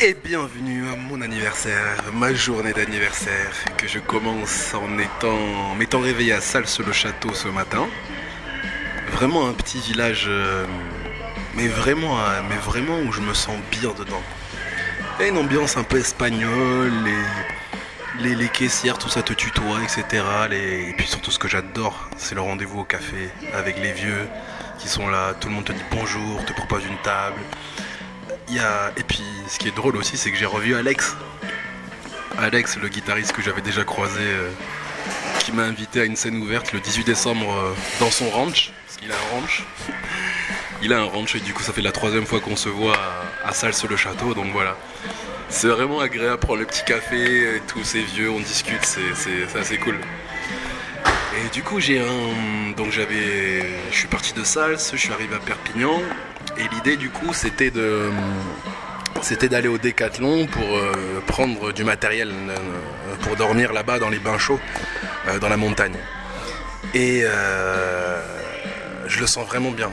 et bienvenue à mon anniversaire, ma journée d'anniversaire que je commence en étant m'étant réveillé à Salse-le-Château ce matin. Vraiment un petit village, euh, mais vraiment, euh, mais vraiment où je me sens bien dedans. A une ambiance un peu espagnole, les, les, caissières, tout ça te tutoie, etc. Et puis surtout ce que j'adore, c'est le rendez-vous au café avec les vieux qui sont là, tout le monde te dit bonjour, te propose une table. Et puis ce qui est drôle aussi, c'est que j'ai revu Alex. Alex, le guitariste que j'avais déjà croisé, euh, qui m'a invité à une scène ouverte le 18 décembre euh, dans son ranch, parce qu'il a un ranch. Il a un ranch et du coup ça fait la troisième fois qu'on se voit à, à Salse-le-Château, donc voilà. C'est vraiment agréable prendre le petit café, et tous ces vieux, on discute, c'est c'est- c'est assez cool. Et du coup j'ai un... Donc j'avais... Je suis parti de Sals, je suis arrivé à Perpignan, et l'idée du coup c'était de c'était d'aller au Décathlon pour euh, prendre du matériel euh, pour dormir là-bas dans les bains chauds euh, dans la montagne. Et je le sens vraiment bien.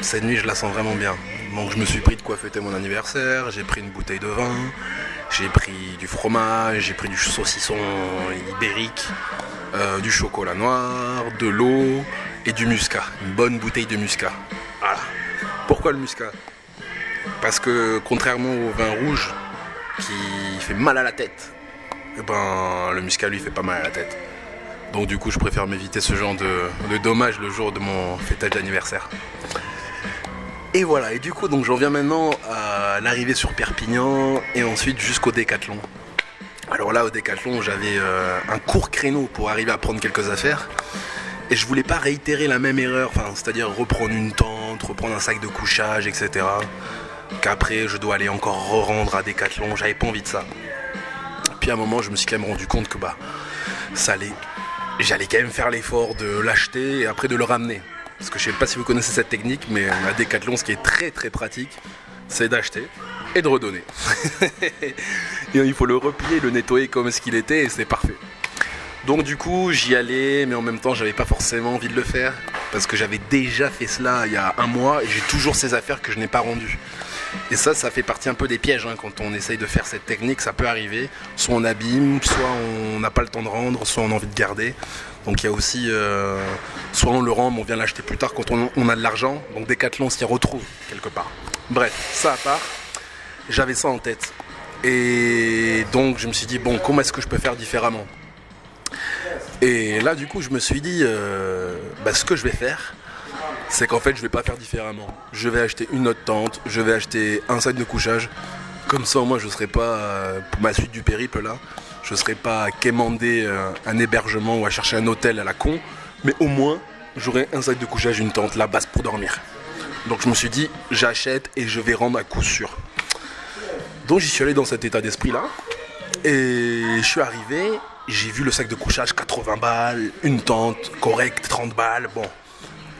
Cette nuit, je la sens vraiment bien. Donc je me suis pris de quoi fêter mon anniversaire, j'ai pris une bouteille de vin, j'ai pris du fromage, j'ai pris du saucisson ibérique, du chocolat noir, de l'eau et du muscat. Une bonne bouteille de muscat. Voilà. Pourquoi le muscat? Parce que contrairement au vin rouge qui fait mal à la tête, eh ben, le muscat lui fait pas mal à la tête. Donc du coup je préfère m'éviter ce genre de, dommages le jour de mon fêtage d'anniversaire. Et voilà, et du coup donc j'en viens maintenant à l'arrivée sur Perpignan et ensuite jusqu'au Décathlon. Alors là au Décathlon j'avais euh, un court créneau pour arriver à prendre quelques affaires. Et je voulais pas réitérer la même erreur, c'est-à-dire reprendre une tente, reprendre un sac de couchage, etc. Qu'après je dois aller encore re-rendre à Decathlon, j'avais pas envie de ça. Puis à un moment je me suis quand même rendu compte que bah. J'allais quand même faire l'effort de l'acheter et après de le ramener. Parce que je sais pas si vous connaissez cette technique, mais à Decathlon ce qui est très très pratique, c'est d'acheter et de redonner. et il faut le replier, le nettoyer comme ce qu'il était et c'est parfait. Donc du coup j'y allais mais en même temps j'avais pas forcément envie de le faire parce que j'avais déjà fait cela il y a un mois et j'ai toujours ces affaires que je n'ai pas rendues. Et ça ça fait partie un peu des pièges hein, quand on essaye de faire cette technique, ça peut arriver. Soit on abîme, soit on n'a pas le temps de rendre, soit on a envie de garder. Donc il y a aussi euh, soit on le rend mais on vient l'acheter plus tard quand on, a de l'argent. Donc Decathlon s'y retrouve quelque part. Bref, ça à part, j'avais ça en tête. Et donc je me suis dit bon comment est-ce que je peux faire différemment? Et là, du coup, je me suis dit, euh, bah, ce que je vais faire, c'est qu'en fait, je vais pas faire différemment. Je vais acheter une autre tente, je vais acheter un sac de couchage. Comme ça, moi, je serai pas, euh, pour ma suite du périple, là, je serai pas à quémander euh, un hébergement ou à chercher un hôtel à la con. Mais au moins, j'aurai un sac de couchage, une tente, la base pour dormir. Donc, je me suis dit, j'achète et je vais rendre à coup sûr. Donc, j'y suis allé dans cet état d'esprit-là. Et je suis arrivé, j'ai vu le sac de couchage 80 balles, une tente correcte 30 balles, bon.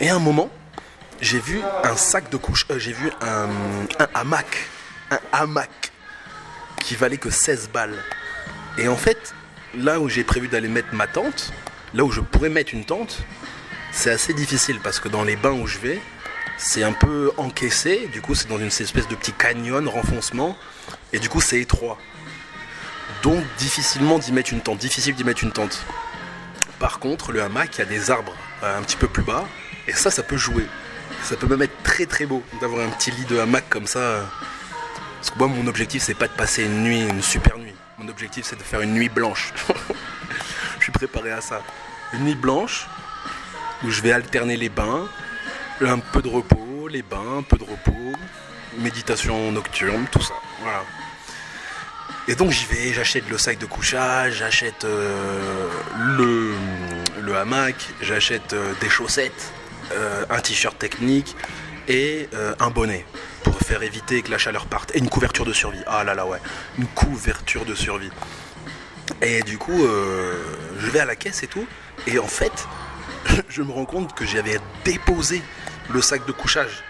Et à un moment, j'ai vu un sac de couche, euh, j'ai vu un, un hamac, un hamac qui valait que 16 balles. Et en fait, là où j'ai prévu d'aller mettre ma tente, là où je pourrais mettre une tente, c'est assez difficile parce que dans les bains où je vais, c'est un peu encaissé, du coup c'est dans une espèce de petit canyon, renfoncement, et du coup c'est étroit. Donc difficilement d'y mettre une tente, difficile d'y mettre une tente. Par contre, le hamac, il y a des arbres euh, un petit peu plus bas, et ça, ça peut jouer. Ça peut même être très très beau d'avoir un petit lit de hamac comme ça. euh. Parce que moi, mon objectif, c'est pas de passer une nuit, une super nuit. Mon objectif, c'est de faire une nuit blanche. je suis préparé à ça. Une nuit blanche où je vais alterner les bains, un peu de repos, les bains, un peu de repos, méditation nocturne, tout ça. Voilà. Et donc j'y vais, j'achète le sac de couchage, j'achète euh, le, le hamac, j'achète euh, des chaussettes, euh, un t-shirt technique et un bonnet pour faire éviter que la chaleur parte. Et une couverture de survie. Ah là là ouais, une couverture de survie. Et du coup, je vais à la caisse et tout. Et en fait, je me rends compte que j'avais déposé le sac de couchage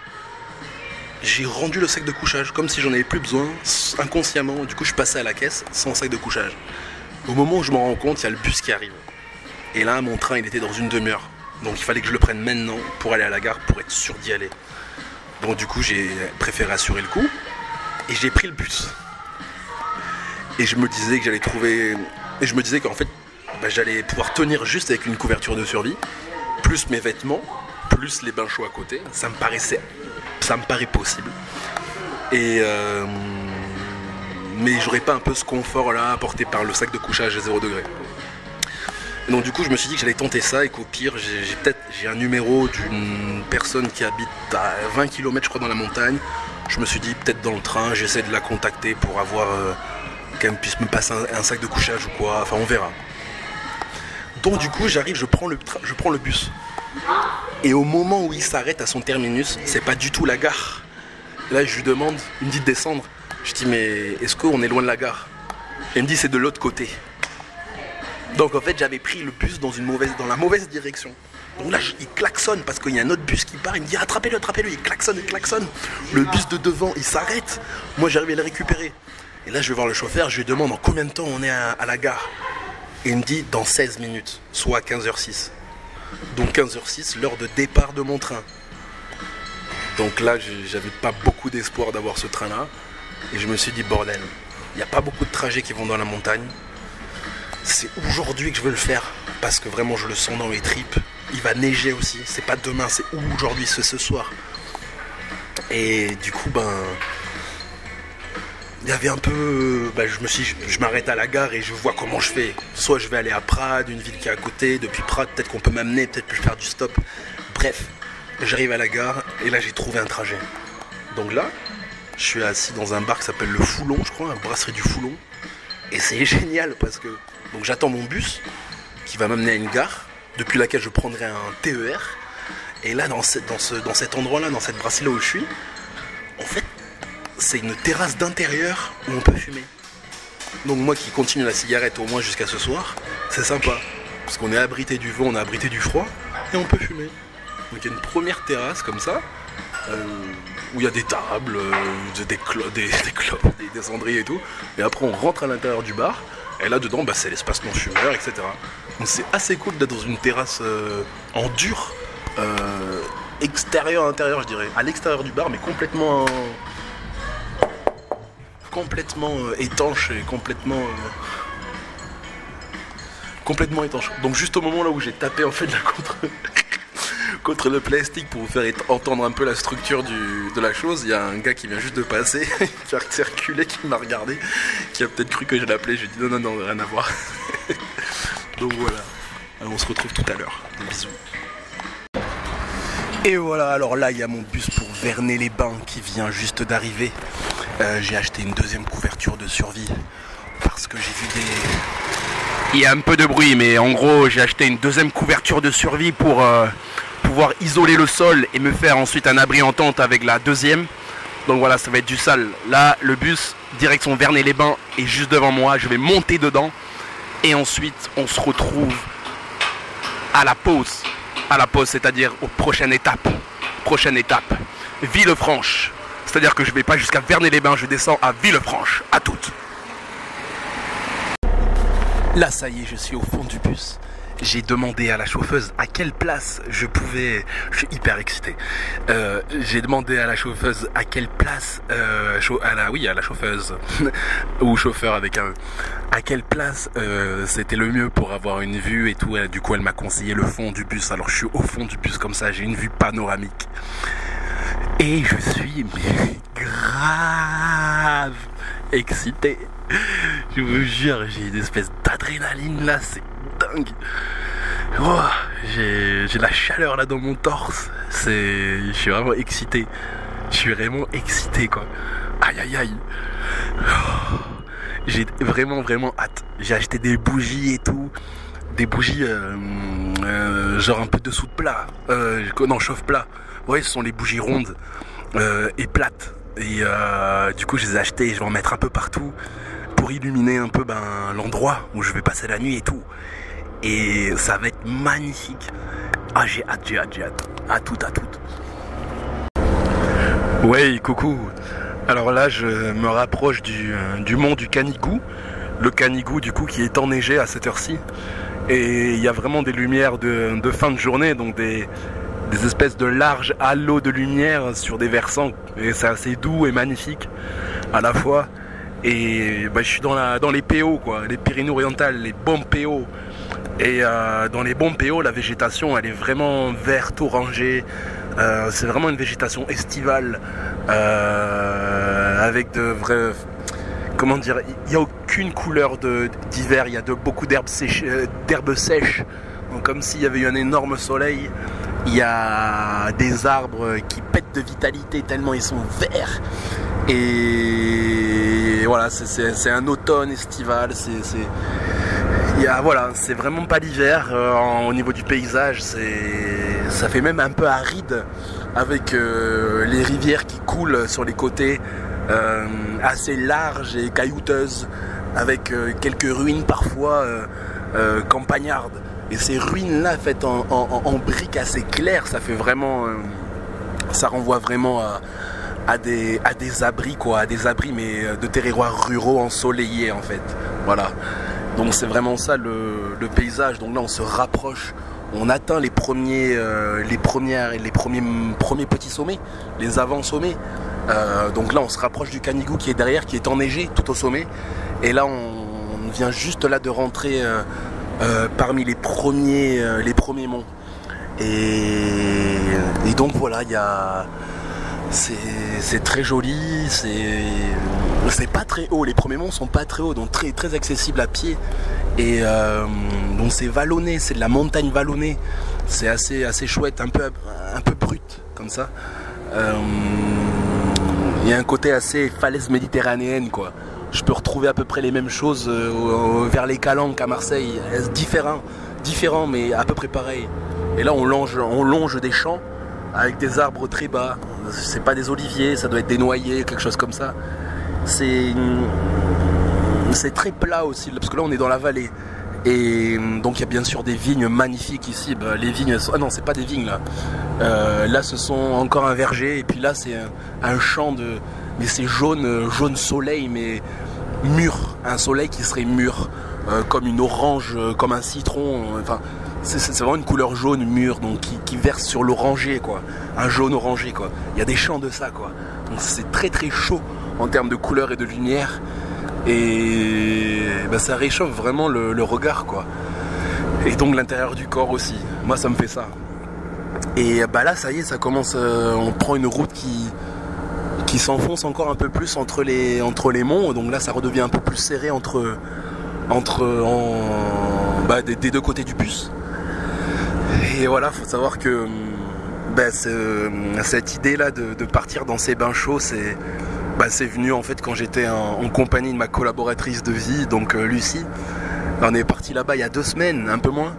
j'ai rendu le sac de couchage comme si j'en avais plus besoin, inconsciemment. Du coup, je passé à la caisse sans sac de couchage. Au moment où je m'en rends compte, il y a le bus qui arrive. Et là, mon train, il était dans une demi-heure. Donc, il fallait que je le prenne maintenant pour aller à la gare pour être sûr d'y aller. Donc, du coup, j'ai préféré assurer le coup et j'ai pris le bus. Et je me disais que j'allais trouver. Et je me disais qu'en fait, bah, j'allais pouvoir tenir juste avec une couverture de survie, plus mes vêtements, plus les bains chauds à côté. Ça me paraissait. Ça me paraît possible. Et. Euh, mais j'aurais pas un peu ce confort là apporté par le sac de couchage à 0 degré. donc du coup je me suis dit que j'allais tenter ça et qu'au pire j'ai peut-être un numéro d'une personne qui habite à 20 km je crois dans la montagne. Je me suis dit peut-être dans le train j'essaie de la contacter pour avoir euh, qu'elle puisse me passer un, sac de couchage ou quoi. Enfin on verra. Donc du coup j'arrive, je prends le bus. Et au moment où il s'arrête à son terminus, c'est pas du tout la gare. Là je lui demande, il me dit de descendre. Je dis mais est-ce qu'on est loin de la gare? Il me dit c'est de l'autre côté. Donc en fait j'avais pris le bus dans, une mauvaise, dans la mauvaise direction. Donc là il klaxonne parce qu'il y a un autre bus qui part, il me dit attrapez-le, attrapez-le, il klaxonne, il klaxonne. Le bus de devant il s'arrête, moi j'arrive à le récupérer. Et là je vais voir le chauffeur, je lui demande en combien de temps on est à, la gare? Il me dit dans 16 minutes, soit 15h06. Donc 15h06, l'heure de départ de mon train. Donc là j'avais pas beaucoup d'espoir d'avoir ce train là. Et je me suis dit, bordel, il n'y a pas beaucoup de trajets qui vont dans la montagne. C'est aujourd'hui que je veux le faire parce que vraiment je le sens dans mes tripes. Il va neiger aussi. C'est pas demain, c'est aujourd'hui, c'est ce soir. Et du coup, ben. Il y avait un peu. Ben, je me suis je m'arrête à la gare et je vois comment je fais. Soit je vais aller à Prades, une ville qui est à côté. Depuis Prades, peut-être qu'on peut m'amener, peut-être que je faire du stop. Bref, j'arrive à la gare et là j'ai trouvé un trajet. Donc là, je suis assis dans un bar qui s'appelle le Foulon, je crois, un brasserie du Foulon. Et c'est génial parce que donc j'attends mon bus qui va m'amener à une gare depuis laquelle je prendrai un TER. Et là, dans, dans, ce, dans cet endroit-là, dans cette brasserie-là où je suis, en fait, c'est une terrasse d'intérieur où on peut fumer. Donc moi qui continue la cigarette au moins jusqu'à ce soir, c'est sympa. Parce qu'on est abrité du vent, on est abrité du froid, et on peut fumer. Donc il y a une première terrasse comme ça. Euh, où il y a des tables, euh, des, clopes, des, des, cendriers et tout. Et après, on rentre à l'intérieur du bar. Et là dedans, bah, c'est l'espace non fumeur, etc. Donc c'est assez cool d'être dans une terrasse euh, en dur, euh, extérieur, intérieur, je dirais. À l'extérieur du bar, mais complètement, complètement étanche et complètement, complètement étanche. Donc juste au moment là où j'ai tapé en fait la contre le plastique pour vous faire entendre un peu la structure de la chose. Il y a un gars qui vient juste de passer, qui a circulé, qui m'a regardé, qui a peut-être cru que je l'appelais. J'ai dit non, non, non, rien à voir. Donc voilà. on se retrouve tout à l'heure. Des bisous. Et voilà, alors là, il y a mon bus pour Vernet-les-Bains qui vient juste d'arriver. Euh, j'ai acheté une deuxième couverture de survie parce que j'ai vu des. Il y a un peu de bruit, mais en gros, j'ai acheté une deuxième couverture de survie pour. Euh, pouvoir isoler le sol et me faire ensuite un abri en tente avec la deuxième. Donc voilà, ça va être du sale. Là, le bus, direction Vernet-les-Bains, est juste devant moi. Je vais monter dedans. Et ensuite, on se retrouve à la pause. À la pause, c'est-à-dire aux prochaines étapes. Prochaine étape, Villefranche. C'est-à-dire que je vais pas jusqu'à Vernet-les-Bains, je descends à Villefranche. À toutes. Là, ça y est, je suis au fond du bus j'ai demandé à la chauffeuse à quelle place je pouvais. Je suis hyper excité. Euh, j'ai demandé à la chauffeuse à quelle place, euh, à la, oui, à la chauffeuse ou chauffeur avec un, à quelle place euh, c'était le mieux pour avoir une vue et tout. du coup, elle m'a conseillé le fond du bus. Alors, je suis au fond du bus comme ça, j'ai une vue panoramique. Et je suis grave excité. Je vous jure, j'ai une espèce d'adrénaline là, c'est dingue. Oh, j'ai, la chaleur là dans mon torse. C'est, je suis vraiment excité. Je suis vraiment excité quoi. Aïe aïe aïe. J'ai vraiment vraiment hâte. J'ai acheté des bougies et tout. Des bougies euh, euh, genre un peu de plat. Euh, non, chauffe plat. Ouais, ce sont les bougies rondes et plates. Et du coup, je les ai achetées et je vais en mettre un peu partout pour illuminer un peu ben, l'endroit où je vais passer la nuit et tout. Et ça va être magnifique. Ah, j'ai hâte, j'ai hâte, j'ai hâte. À tout, à tout. Ouais, coucou. Alors là, je me rapproche du, euh, du mont du Canigou. Le Canigou, du coup, qui est enneigé à cette heure-ci. Et il y a vraiment des lumières de, fin de journée, donc des, des espèces de larges halos de lumière sur des versants. Et c'est assez doux et magnifique à la fois. Et bah, je suis dans, la, les PO, quoi, les Pyrénées-Orientales, les bons PO. Et euh, dans les bons PO, la végétation, elle est vraiment verte, orangée. Euh, c'est vraiment une végétation estivale euh, avec de vrais. Comment dire Il n'y a aucune couleur d'hiver. Il y a beaucoup d'herbes d'herbes sèches. Comme s'il y avait eu un énorme soleil. Il y a des arbres qui pètent de vitalité tellement ils sont verts. Et voilà, c'est un automne estival. C'est voilà, c'est vraiment pas l'hiver euh, au niveau du paysage. Ça fait même un peu aride avec euh, les rivières qui coulent sur les côtés, euh, assez larges et caillouteuses, avec quelques ruines parfois campagnardes. Et ces ruines-là faites en, en, briques assez claires, ça fait vraiment. ça renvoie vraiment à, des, abris, quoi, à des abris, mais de territoires ruraux ensoleillés en fait. Voilà. Donc c'est vraiment ça le, paysage. Donc là on se rapproche, on atteint les premiers, euh, les premières, les premiers, petits sommets, les avant-sommets. Euh, donc là on se rapproche du Canigou qui est derrière, qui est enneigé tout au sommet. Et là on, vient juste là de rentrer euh, parmi les premiers, les premiers monts. Et, donc voilà, il y a c'est très joli, c'est pas très haut, les premiers monts sont pas très hauts, donc très, très accessibles à pied. Et euh, donc c'est vallonné, c'est de la montagne vallonnée, c'est assez, assez chouette, un peu, un peu brut comme ça. Euh, il y a un côté assez falaise méditerranéenne quoi. Je peux retrouver à peu près les mêmes choses euh, vers les Calanques à Marseille, différents, différents mais à peu près pareil. Et là on longe, on longe des champs avec des arbres très bas. C'est pas des oliviers, ça doit être des noyers, quelque chose comme ça. C'est très plat aussi, parce que là on est dans la vallée. Et donc il y a bien sûr des vignes magnifiques ici. Bah, les vignes, ah non, c'est pas des vignes là. Euh, là, ce sont encore un verger, et puis là, c'est un, champ de, mais c'est jaune, jaune soleil, mais mûr, un soleil qui serait mûr, euh, comme une orange, comme un citron. Enfin, c'est vraiment une couleur jaune mûre, donc qui, verse sur l'oranger, quoi. Un jaune orangé, quoi. Il y a des champs de ça, quoi. Donc c'est très très chaud en termes de couleur et de lumière. Et ben, ça réchauffe vraiment le, regard, quoi. Et donc l'intérieur du corps aussi. Moi, ça me fait ça. Et bah là, ça y est, ça commence. Euh, on prend une route qui, qui s'enfonce encore un peu plus entre les, entre les monts. Donc là, ça redevient un peu plus serré entre, entre en, bah, des, deux côtés du bus. Et voilà, faut savoir que ben, cette idée-là de, partir dans ces bains chauds, c'est ben, venu en fait quand j'étais en, compagnie de ma collaboratrice de vie, donc euh, Lucie. On est parti là-bas il y a deux semaines, un peu moins.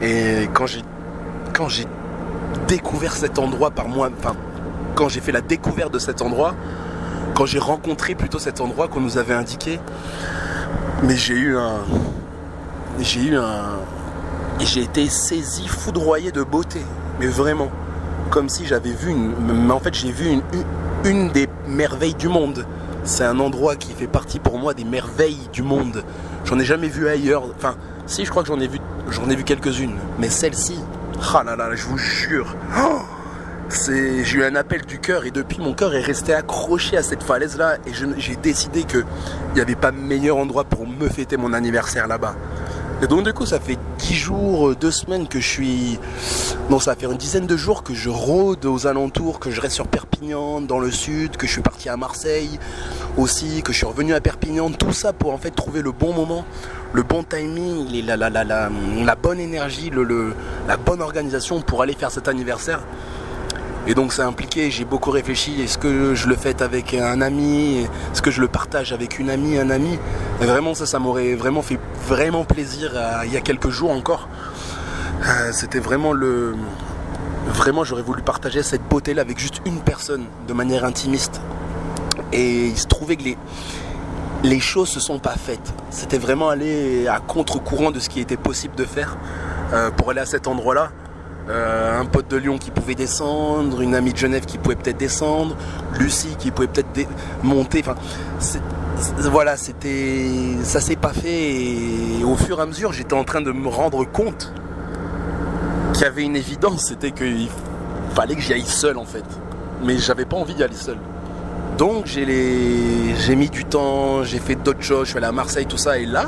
Et quand j'ai quand j'ai découvert cet endroit par moi, enfin quand j'ai fait la découverte de cet endroit, quand j'ai rencontré plutôt cet endroit qu'on nous avait indiqué, mais j'ai eu un j'ai eu un j'ai été saisi, foudroyé de beauté. Mais vraiment. Comme si j'avais vu une. Mais en fait, j'ai vu une, une des merveilles du monde. C'est un endroit qui fait partie pour moi des merveilles du monde. J'en ai jamais vu ailleurs. Enfin, si, je crois que j'en ai vu, j'en ai vu quelques-unes. Mais celle-ci, ah là là, je vous jure. Oh j'ai eu un appel du cœur et depuis mon cœur est resté accroché à cette falaise là et j'ai décidé qu'il n'y avait pas meilleur endroit pour me fêter mon anniversaire là-bas. Et donc du coup ça fait 10 jours, 2 semaines que je suis... Non ça va faire une dizaine de jours que je rôde aux alentours, que je reste sur Perpignan, dans le sud, que je suis parti à Marseille aussi, que je suis revenu à Perpignan, tout ça pour en fait trouver le bon moment, le bon timing, la, bonne énergie, la bonne organisation pour aller faire cet anniversaire. Et donc ça a impliqué, j'ai beaucoup réfléchi, est-ce que je le fais avec un ami, est-ce que je le partage avec une amie, un ami? Et Vraiment ça, ça m'aurait vraiment fait vraiment plaisir euh, il y a quelques jours encore. Euh, c'était vraiment le... Vraiment j'aurais voulu partager cette beauté-là avec juste une personne de manière intimiste. Et il se trouvait que les, les choses se sont pas faites. C'était vraiment aller à contre-courant de ce qui était possible de faire euh, pour aller à cet endroit-là. Euh, un pote de Lyon qui pouvait descendre, une amie de Genève qui pouvait peut-être descendre, Lucie qui pouvait peut-être monter. Enfin, voilà, c'était, ça s'est pas fait. Au fur et à mesure, j'étais en train de me rendre compte qu'il y avait une évidence, c'était qu'il fallait que j'y aille seul en fait. Mais j'avais pas envie d'y aller seul. Donc j'ai mis du temps, j'ai fait d'autres choses, je suis allé à Marseille, tout ça, et là,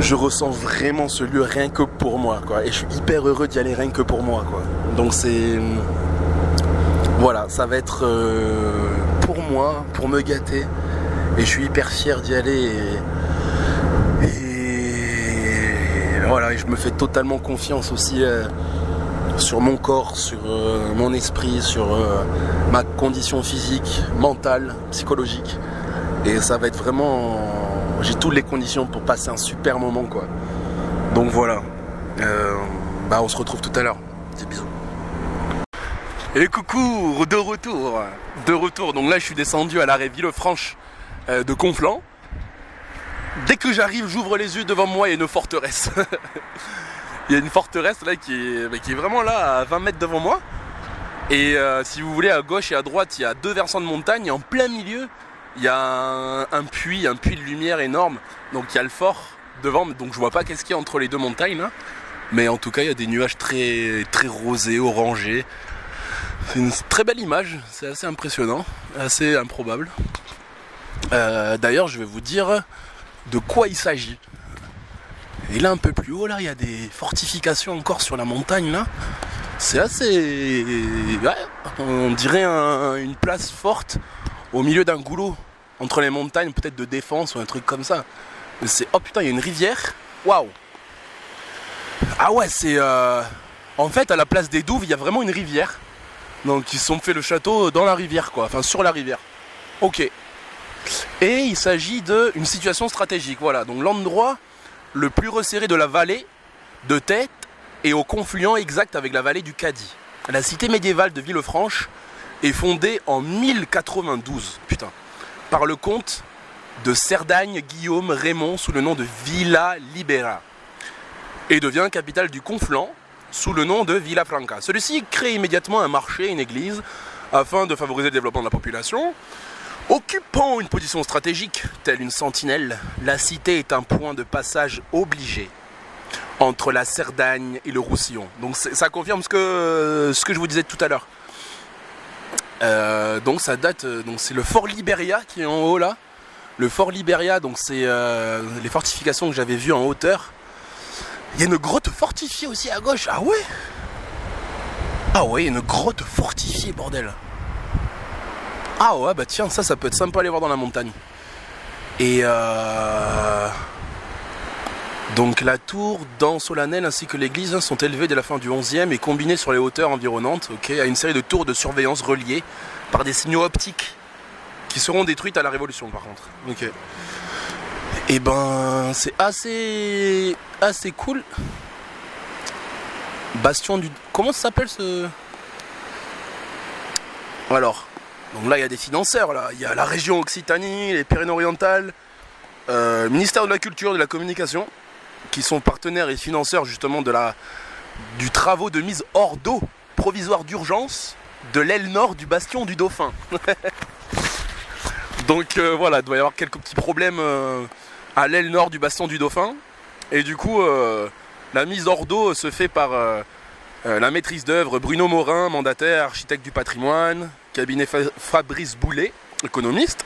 je ressens vraiment ce lieu rien que pour moi, quoi. Et je suis hyper heureux d'y aller rien que pour moi, quoi. Donc c'est... Voilà, ça va être euh, pour moi, pour me gâter. Et je suis hyper fier d'y aller. Et, voilà, et je me fais totalement confiance aussi euh, sur mon corps, sur euh, mon esprit, sur ma condition physique, mentale, psychologique. Et ça va être vraiment. J'ai toutes les conditions pour passer un super moment, quoi. Donc voilà. Euh, bah, on se retrouve tout à l'heure. Des bisous. Et coucou, de retour. De retour. Donc là, je suis descendu à l'arrêt Villefranche euh, de Conflans. Dès que j'arrive, j'ouvre les yeux devant moi, il y a une forteresse. il y a une forteresse là qui est, bah, vraiment là à 20 mètres devant moi. Et euh, si vous voulez, à gauche et à droite, il y a deux versants de montagne. En plein milieu, il y a un, puits, un puits de lumière énorme. Donc il y a le fort devant. Donc je vois pas qu'est-ce qu'il y a entre les deux montagnes là. Mais en tout cas, il y a des nuages très, très rosés, orangés. C'est une très belle image, c'est assez impressionnant, assez improbable. Euh, D'ailleurs, je vais vous dire de quoi il s'agit. Et là, un peu plus haut, là, il y a des fortifications encore sur la montagne, là. C'est assez... Ouais, on dirait un- une place forte au milieu d'un goulot, entre les montagnes, peut-être de défense ou un truc comme ça. C'est... Oh putain, il y a une rivière. Waouh Ah ouais, c'est... euh, En fait, à la place des douves, il y a vraiment une rivière. Donc ils se sont fait le château dans la rivière, quoi. Enfin, sur la rivière. Ok. Et il s'agit d'une situation stratégique, voilà. Donc l'endroit le plus resserré de la vallée de tête et au confluent exact avec la vallée du Cadix. La cité médiévale de Villefranche est fondée en 1092, putain, par le comte de Cerdagne Guillaume Raymond sous le nom de Villa Libera et devient capitale du Conflent sous le nom de Villa Franca. Celui-ci crée immédiatement un marché, une église, afin de favoriser le développement de la population. Occupant une position stratégique, telle une sentinelle, la cité est un point de passage obligé entre la Cerdagne et le Roussillon. Donc ça confirme ce que je vous disais tout à l'heure. Euh, donc ça date, euh, donc c'est le fort Liberia qui est en haut là. Le fort Liberia, donc c'est euh, les fortifications que j'avais vues en hauteur. Il y a une grotte fortifiée aussi à gauche. Ah ouais? Ah ouais, une grotte fortifiée, bordel. Ah ouais, bah tiens, ça, ça peut être sympa à aller voir dans la montagne. Et euh... Donc la tour dans Solennel ainsi que l'église sont élevées dès la fin du 11e et combinées sur les hauteurs environnantes à une série de tours de surveillance reliées par des signaux optiques qui seront détruites à la Révolution par contre. Et ben c'est assez assez cool. Bastion du. Comment ça s'appelle ce? Alors, donc là il y a des financeurs là. Il y a la région Occitanie, les Pyrénées-Orientales, euh, ministère de la Culture, de la Communication, qui sont partenaires et financeurs justement de la du travaux de mise hors d'eau provisoire d'urgence de l'aile nord du bastion du Dauphin. Donc euh, voilà, il doit y avoir quelques petits problèmes euh, à l'aile nord du bastion du Dauphin. Et du coup, euh, la mise hors d'eau se fait par la maîtrise d'œuvre Bruno Morin, mandataire, architecte du patrimoine, cabinet Fa- Fabrice Boulet, économiste.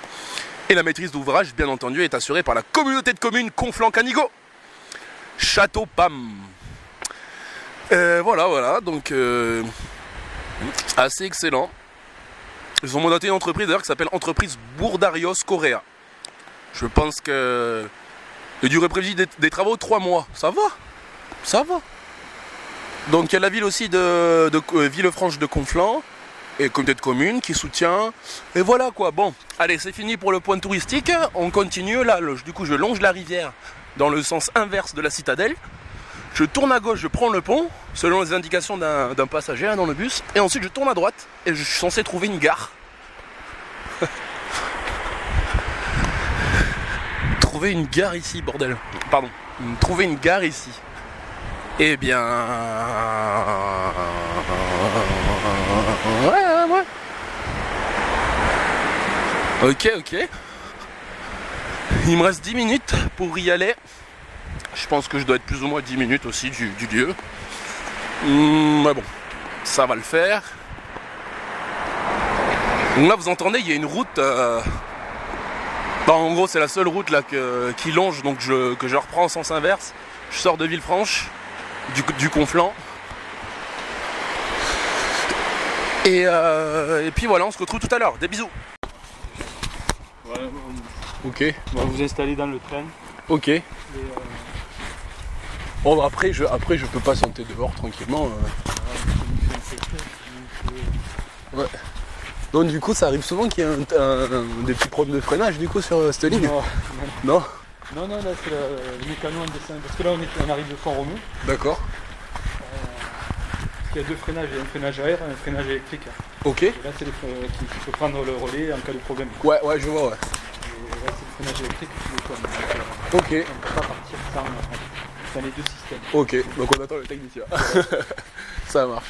Et la maîtrise d'ouvrage, bien entendu, est assurée par la communauté de communes Conflans-Canigo. Château Pam. Euh, voilà, voilà, donc euh, assez excellent. Ils ont mandaté une entreprise d'ailleurs qui s'appelle Entreprise Bourdarios Correa. Je pense que. Il durée prévue des, travaux 3 mois. Ça va? Ça va. Donc il y a la ville aussi de, euh, Villefranche de Conflans et comité de communes qui soutient. Et voilà quoi. Bon, allez, c'est fini pour le point touristique. On continue. Là, du coup, je longe la rivière dans le sens inverse de la citadelle. Je tourne à gauche, je prends le pont, selon les indications d'un passager là, dans le bus. Et ensuite, je tourne à droite et je suis censé trouver une gare. trouver une gare ici, bordel. Pardon. Trouver une gare ici. Eh bien. Ouais, ouais. Ok, ok. Il me reste 10 minutes pour y aller. Je pense que je dois être plus ou moins 10 minutes aussi du, lieu. Hmm, mais bon, ça va le faire. Là, vous entendez, il y a une route. euh, bah, en gros, c'est la seule route là que- qui longe, donc je, que je reprends en sens inverse. Je sors de Villefranche, du, du Conflans. Et, euh, et puis voilà, on se retrouve tout à l'heure. Des bisous. Ok, On va vous installer dans le train. ok. Et, euh, Bon, après, je, après, je peux patienter dehors tranquillement. euh. Donc, du coup, ça arrive souvent qu'il y ait un- un- des petits problèmes de freinage du coup sur euh, cette ligne? Non, Non? Non, non, là c'est le, mécano en dessin. Parce que là on, est, on arrive de Font-Romeu. D'accord. Il y a deux freinages, il y a un freinage à air et un freinage électrique. Ok. Et là c'est le qui peut prendre le relais en cas de problème. Ouais, ouais, je vois, ouais. Freinage électrique le tourne. Donc, Ok, on ne peut pas partir sans, dans les deux systèmes. ok. Donc, on attend le technicien. ça marche.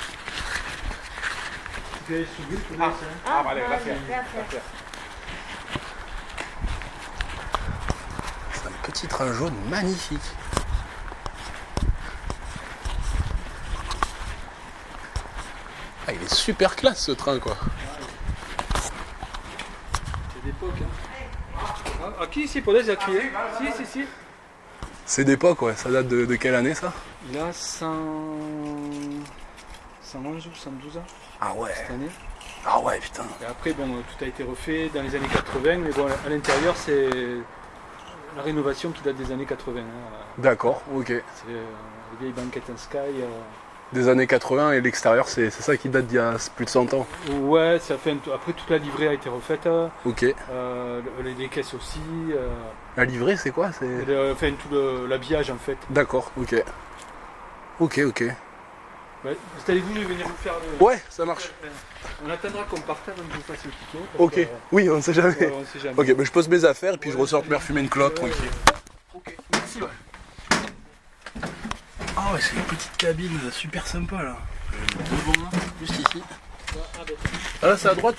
Ah, Ah, vale, gracias. gracias. C'est un petit train jaune magnifique. Ah, il est super classe ce train quoi. C'est d'époque. Hein. Ah, ah, qui pour les accueillir Si, si, si. C'est d'époque, ouais. Ça date de, de quelle année ça? Il a 100... 111 ou 112 ans Ah ouais. cette année. Ah ouais, putain. Et après, bon, tout a été refait dans les années 80, mais bon, à l'intérieur, c'est la rénovation qui date des années 80. hein. D'accord, ok. C'est euh, les vieilles banquettes en sky. euh. Des années 80 et l'extérieur, c'est ça qui date d'il y a plus de 100 ans. Ouais, ça fait après toute la livrée a été refaite, Ok. euh, le- les caisses aussi, euh, La livrée, c'est quoi? C'est enfin tout le- l'habillage en fait. D'accord, ok. Ok, ok. Ouais. Je vais venir vous faire le... Ouais, ça marche. On attendra qu'on parte avant je vous fasse le parce Ok. que, euh, Oui, on ne sait jamais. on sait jamais. Ok, bah je pose mes affaires et puis je ressors me fumer une clope tranquille. Ok, merci, ouais. Ah ouais, c'est une petite cabine super sympa là. Devant là, juste ici. Ah là, c'est à droite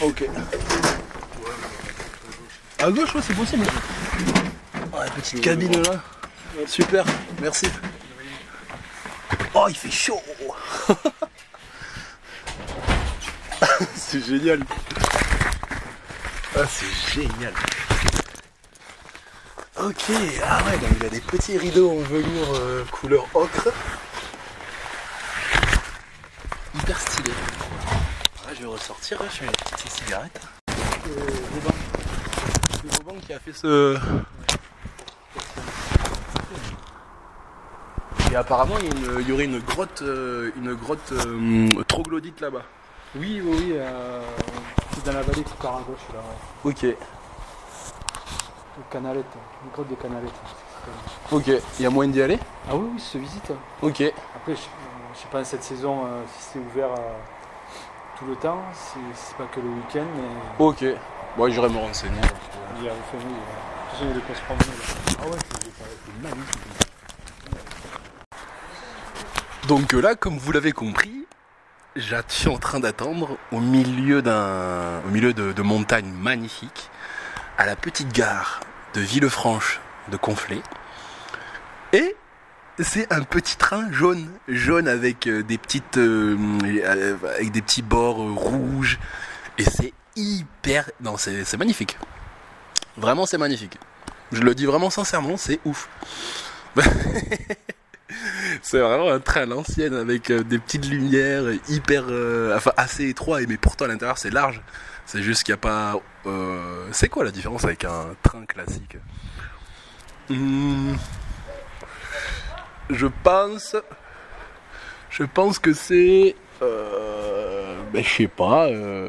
Ok. À gauche, ouais, c'est possible. Ouais, petite cabine là. Super, merci. Oh, il fait chaud C'est génial. Ah, c'est génial. Ok, ah ouais, donc il y a des petits rideaux en velours euh, couleur ocre. Hyper stylé. Ah, je vais ressortir, je fais une petite cigarette. C'est Vauban qui a fait ce. Et apparemment, il y, a une- il y aurait une grotte, euh, une grotte euh, troglodyte là-bas. Oui, oui, oui. euh, c'est dans la vallée qui part à gauche là. ouais. Ok, Le Canalette, une grotte des Canalettes. ok. Il y a moyen d'y aller? Ah oui, oui, se visite. Ok. Après, je, euh, je sais pas cette saison euh, si c'est ouvert euh, tout le temps, si c'est pas que le week-end, mais Ok. Bon, j'irai me renseigner. il y a, oui, euh, de toute façon, il y a de quoi se promener. là. Ah ouais, c'est magnifique. Donc là, comme vous l'avez compris, je suis en train d'attendre au milieu d'un, au milieu de, de montagnes magnifiques, à la petite gare de Villefranche de Conflay. Et c'est un petit train jaune, jaune avec euh, des petites, euh, euh, avec des petits bords rouges. Et c'est hyper, non, c'est magnifique. Vraiment, c'est magnifique. Je le dis vraiment sincèrement, c'est ouf. c'est vraiment un train à l'ancienne avec des petites lumières hyper, enfin assez étroit, mais pourtant à l'intérieur c'est large. C'est juste qu'il n'y a pas. euh, c'est quoi la différence avec un train classique? Hmm, Je pense. Je pense que c'est. Euh, ben, je sais pas. euh,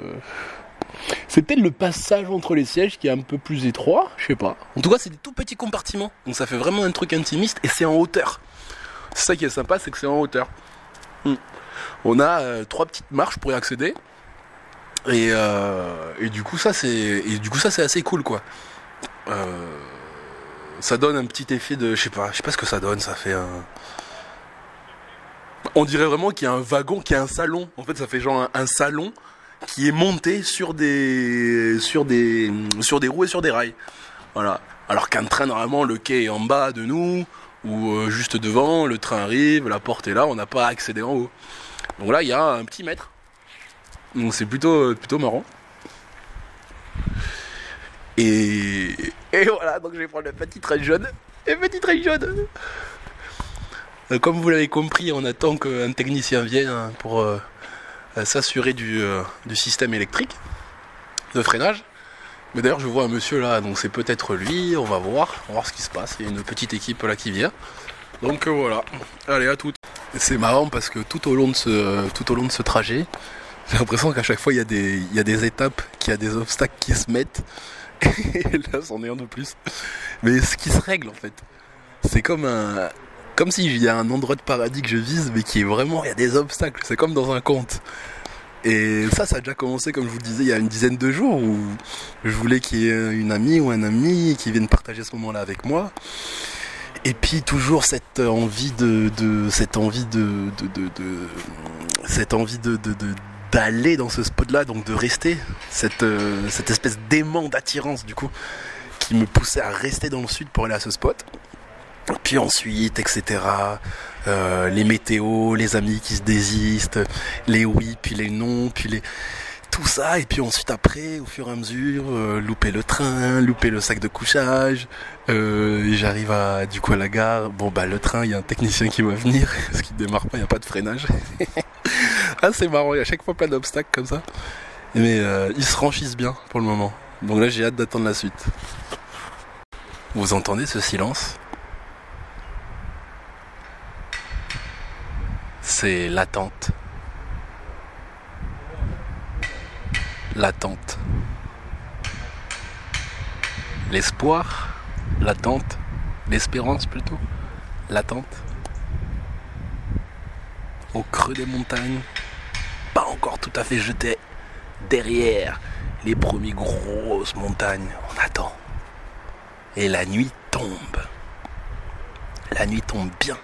c'est peut-être le passage entre les sièges qui est un peu plus étroit, je sais pas. En tout cas, c'est des tout petits compartiments. Donc ça fait vraiment un truc intimiste et c'est en hauteur. C'est ça qui est sympa, c'est que c'est en hauteur. Hmm. On a trois petites marches pour y accéder. Et, euh, et du coup ça c'est du coup ça c'est assez cool quoi. Euh, ça donne un petit effet de je sais pas, je sais pas ce que ça donne, ça fait un on dirait vraiment qu'il y a un wagon, qu'il y a un salon. En fait, ça fait genre un, un salon qui est monté sur des sur des sur des roues et sur des rails. Voilà. Alors qu'un train normalement le quai est en bas de nous ou euh, juste devant, le train arrive, la porte est là, on n'a pas accédé en haut. Donc là, il y a un petit mètre. Donc c'est plutôt, plutôt marrant. Et, et voilà, donc je vais prendre le petit train jaune. Et petit train jaune. Euh, Comme vous l'avez compris, on attend qu'un technicien vienne hein, pour euh, euh, s'assurer du, euh, du système électrique de freinage. Mais d'ailleurs, je vois un monsieur là, donc c'est peut-être lui. On va voir, on va voir ce qui se passe. Il y a une petite équipe là qui vient. Donc euh, voilà. Allez, à toutes. C'est marrant parce que tout au long de ce, tout au long de ce trajet, j'ai l'impression qu'à chaque fois il y, a des, y a des étapes, qu'il y a des obstacles qui se mettent. Et là, c'en est un de plus. Mais ce qui se règle en fait, c'est comme un, comme s'il y a un endroit de paradis que je vise, mais qui est vraiment, il y a des obstacles. C'est comme dans un conte. Et ça, ça a déjà commencé, comme je vous disais, il y a une dizaine de jours où je voulais qu'il y ait une amie ou un ami qui vienne partager ce moment-là avec moi. Et puis toujours cette envie de, de cette envie de, de, de, cette envie de- d'aller dans ce spot-là, donc de rester, cette, euh, cette espèce d'aimant d'attirance du coup, qui me poussait à rester dans le sud pour aller à ce spot. Puis ensuite, etc. euh, les météos, les amis qui se désistent, les oui, puis les non, puis les tout ça, et puis ensuite après, au fur et à mesure, euh, louper le train, louper le sac de couchage, euh, j'arrive à du coup à la gare, bon bah le train, il y a un technicien qui va venir, parce qu'il démarre pas, il n'y a pas de freinage. ah c'est marrant, il y a à chaque fois plein d'obstacles comme ça. Mais euh, ils se franchissent bien pour le moment. Donc là j'ai hâte d'attendre la suite. Vous entendez ce silence? C'est l'attente. L'attente. L'espoir, l'attente, l'espérance plutôt, l'attente. Au creux des montagnes, pas encore tout à fait jeté. Derrière les premières grosses montagnes, on attend. Et la nuit tombe. La nuit tombe bien.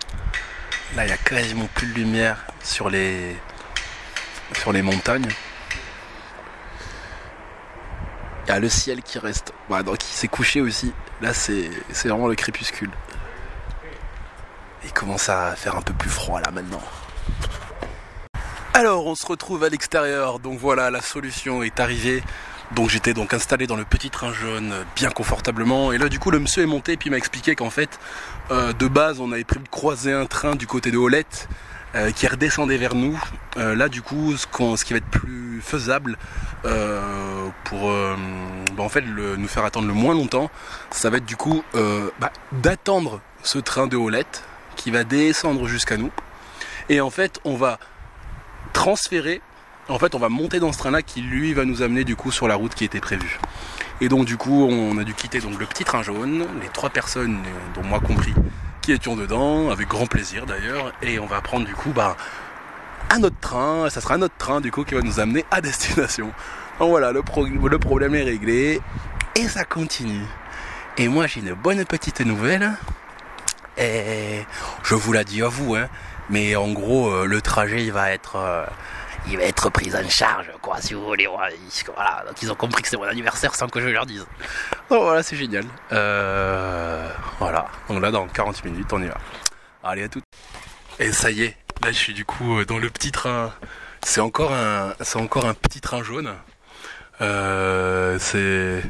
Là, il n'y a quasiment plus de lumière sur les, sur les montagnes. Le ciel qui reste. Voilà, donc il s'est couché aussi. Là, c'est vraiment le crépuscule. Il commence à faire un peu plus froid là maintenant. Alors, on se retrouve à l'extérieur. Donc voilà, la solution est arrivée. Donc j'étais donc installé dans le petit train jaune bien confortablement. Et là, du coup, le monsieur est monté et puis m'a expliqué qu'en fait, euh, de base, on avait de croiser un train du côté de Holette euh, qui redescendait vers nous. Euh, là, du coup, ce, qui va être plus faisable euh, pour bah, en fait nous faire attendre le moins longtemps, ça va être du coup bah, d'attendre ce train de Holette qui va descendre jusqu'à nous. Et en fait, on va transférer. En fait, on va monter dans ce train-là qui lui va nous amener du coup sur la route qui était prévue. Et donc du coup, on a dû quitter donc le petit train jaune, les trois personnes, dont moi compris, qui étions dedans, avec grand plaisir d'ailleurs, et on va prendre du coup bah, un autre train, ça sera un autre train du coup qui va nous amener à destination. Donc voilà, le, pro- le problème est réglé, et ça continue. Et moi j'ai une bonne petite nouvelle, et je vous la dis à vous, hein, mais en gros euh, le trajet il va être... il va être pris en charge, quoi, si vous voulez. Voilà, donc ils ont compris que c'est mon anniversaire sans que je leur dise. Donc voilà, c'est génial. Euh, voilà, donc là, dans 40 minutes, on y va. Allez, à tout. Et ça y est, là, je suis du coup euh, dans le petit train. C'est encore un, c'est encore un petit train jaune. Euh, c'est,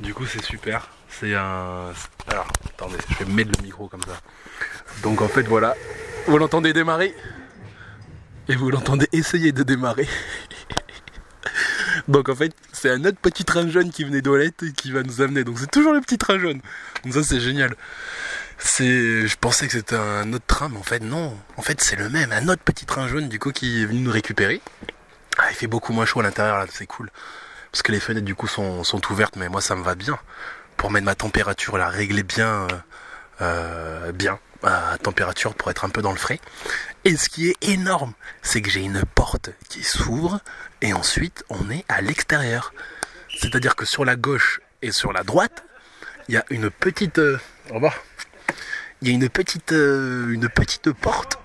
du coup, c'est super. C'est un, alors, attendez, je vais mettre le micro comme ça. Donc en fait, voilà, vous l'entendez démarrer? Et vous l'entendez essayer de démarrer. Donc en fait, c'est un autre petit train jaune qui venait d'Olette qui va nous amener. Donc c'est toujours le petit train jaune. Donc ça c'est génial. C'est, je pensais que c'était un autre train, mais en fait non. En fait c'est le même, un autre petit train jaune du coup qui est venu nous récupérer. Ah, il fait beaucoup moins chaud à l'intérieur là, c'est cool. Parce que les fenêtres du coup sont, sont ouvertes, mais moi ça me va bien. Pour mettre ma température là, régler bien, euh, euh, bien à température pour être un peu dans le frais. Et ce qui est énorme, c'est que j'ai une porte qui s'ouvre et ensuite on est à l'extérieur. C'est-à-dire que sur la gauche et sur la droite, il y a une petite. euh. Il y a une petite, euh, une petite porte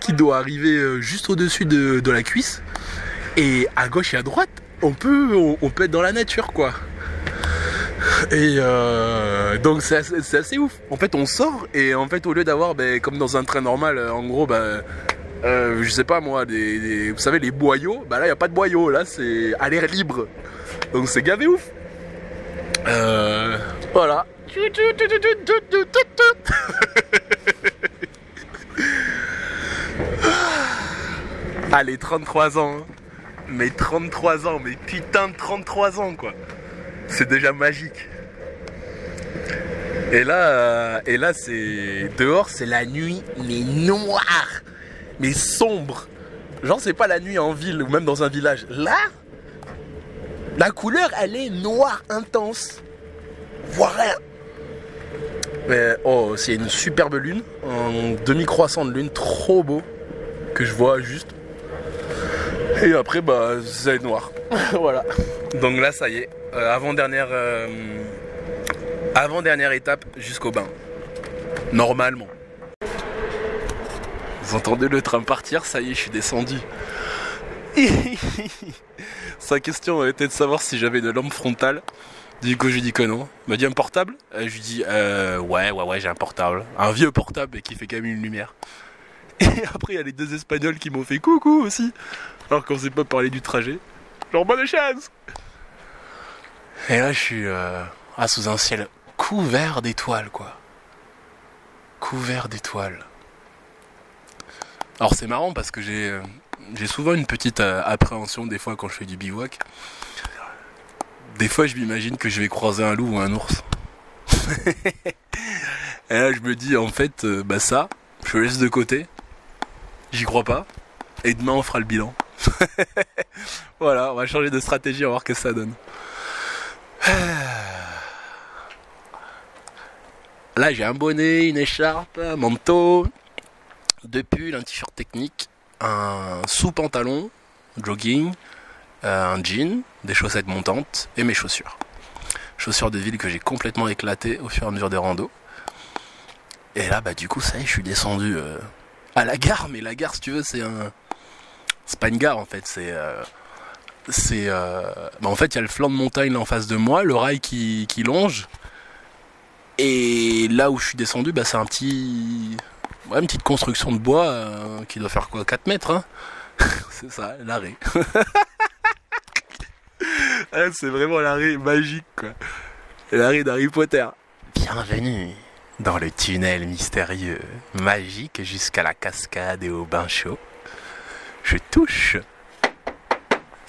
qui doit arriver euh, juste au-dessus de, de la cuisse. Et à gauche et à droite, on peut, on peut être dans la nature, quoi. Et euh, donc c'est assez, ouf. En fait, on sort et en fait, au lieu d'avoir, ben, comme dans un train normal, euh, en gros, ben, euh, je sais pas moi, des, vous savez, les boyaux. Bah là, il a pas de boyaux, là, c'est à l'air libre. Donc c'est gavé ouf. Euh, voilà. Allez, 33 ans. Hein. Mais 33 ans, mais putain de 33 ans, quoi. C'est déjà magique. Et là, euh, et là c'est dehors, c'est la nuit, mais noire, mais sombre. Genre, c'est pas la nuit en ville ou même dans un village. Là, la couleur, elle est noire intense. Voir rien. Mais, oh, c'est une superbe lune, un demi-croissant de lune, trop beau, que je vois juste. Et après, bah, c'est noir. voilà. Donc là, ça y est, euh, avant-dernière euh, avant-dernière étape jusqu'au bain. Normalement. Vous entendez le train partir, ça y est, je suis descendu. Sa question était de savoir si j'avais une lampe frontale. Du coup, je lui dis que non. Il m'a dit un portable Je lui dis euh, ouais, ouais, ouais, j'ai un portable. Un vieux portable qui fait quand même une lumière. Et après, il y a les deux Espagnols qui m'ont fait coucou aussi. Alors qu'on sait pas parler du trajet. Genre, bonne chance Et là, je suis euh, ah, sous un ciel couvert d'étoiles, quoi. Couvert d'étoiles. Alors c'est marrant parce que j'ai euh, souvent une petite euh, appréhension des fois quand je fais du bivouac. Des fois je m'imagine que je vais croiser un loup ou un ours. Et là je me dis en fait bah ça, je le laisse de côté. J'y crois pas. Et demain on fera le bilan. voilà, on va changer de stratégie, on va voir ce que ça donne. Là, j'ai un bonnet, une écharpe, un manteau, deux pulls, un t-shirt technique, un sous-pantalon, jogging, euh, un jean, des chaussettes montantes et mes chaussures. Chaussures de ville que j'ai complètement éclatées au fur et à mesure des randos. Et là, bah, du coup, ça y est, je suis descendu euh, à la gare, mais la gare, si tu veux, c'est un. C'est pas une gare en fait, c'est. Euh, c'est. Bah, en fait, il y a le flanc de montagne en face de moi, le rail qui, longe. Et là où je suis descendu, bah, c'est un petit. une petite construction de bois euh, qui doit faire quoi 4 mètres hein C'est ça, l'arrêt. C'est vraiment l'arrêt magique. L'arrêt d'Harry Potter. Bienvenue dans le tunnel mystérieux, magique jusqu'à la cascade et au bain chaud. Je touche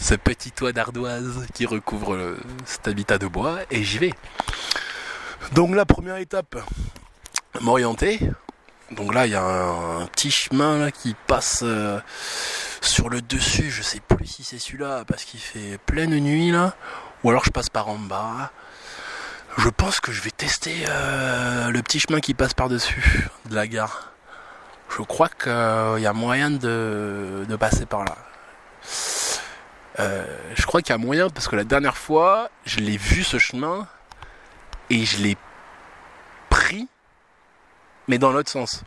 ce petit toit d'ardoise qui recouvre cet habitat de bois et j'y vais. Donc la première étape, m'orienter. Donc là, il y a un, petit chemin qui passe euh, sur le dessus. Je sais plus si c'est celui-là parce qu'il fait pleine nuit là. Ou alors je passe par en bas. Je pense que je vais tester euh, le petit chemin qui passe par-dessus de la gare. Je crois qu'il y a moyen de, passer par là. Euh, je crois qu'il y a moyen parce que la dernière fois, je l'ai vu ce chemin et je l'ai pris, mais dans l'autre sens.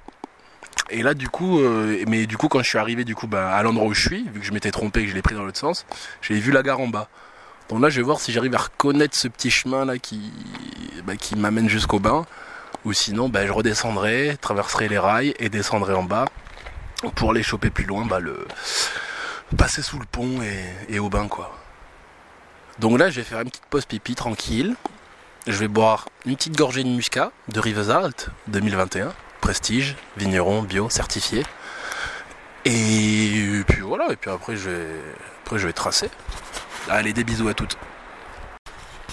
Et là, du coup, euh, mais du coup, quand je suis arrivé du coup, bah, à l'endroit où je suis, vu que je m'étais trompé et que je l'ai pris dans l'autre sens, j'ai vu la gare en bas. Donc là, je vais voir si j'arrive à reconnaître ce petit chemin là qui, bah, qui m'amène jusqu'au bain. Ou sinon, bah, je redescendrai, traverserai les rails et descendrai en bas pour aller choper plus loin bah, le passer sous le pont et, au bain quoi. Donc là, je vais faire une petite pause pipi tranquille je vais boire une petite gorgée de muscat de Rivesalt 2021, prestige, vigneron, bio, certifié. Et puis voilà, et puis après je vais, après je vais tracer. Allez, des bisous à toutes.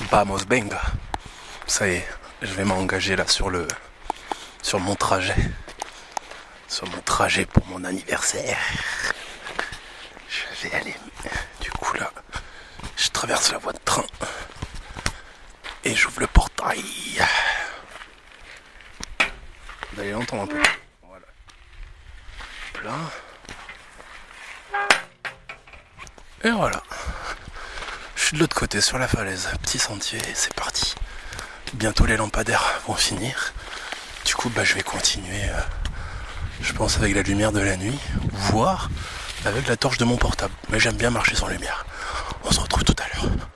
Vamos, benga. Ça y est, je vais m'engager là sur le, sur mon trajet, sur mon trajet pour mon anniversaire. Je vais aller. Du coup là, je traverse la voie de train et j'ouvre le portail. Vous allez l'entendre un peu. Voilà. Plein. Et voilà. Je suis de l'autre côté sur la falaise. Petit sentier, c'est parti. Bientôt les lampadaires vont finir. Du coup, bah, je vais continuer, euh, je pense, avec la lumière de la nuit, voire avec la torche de mon portable. Mais j'aime bien marcher sans lumière. On se retrouve tout à l'heure.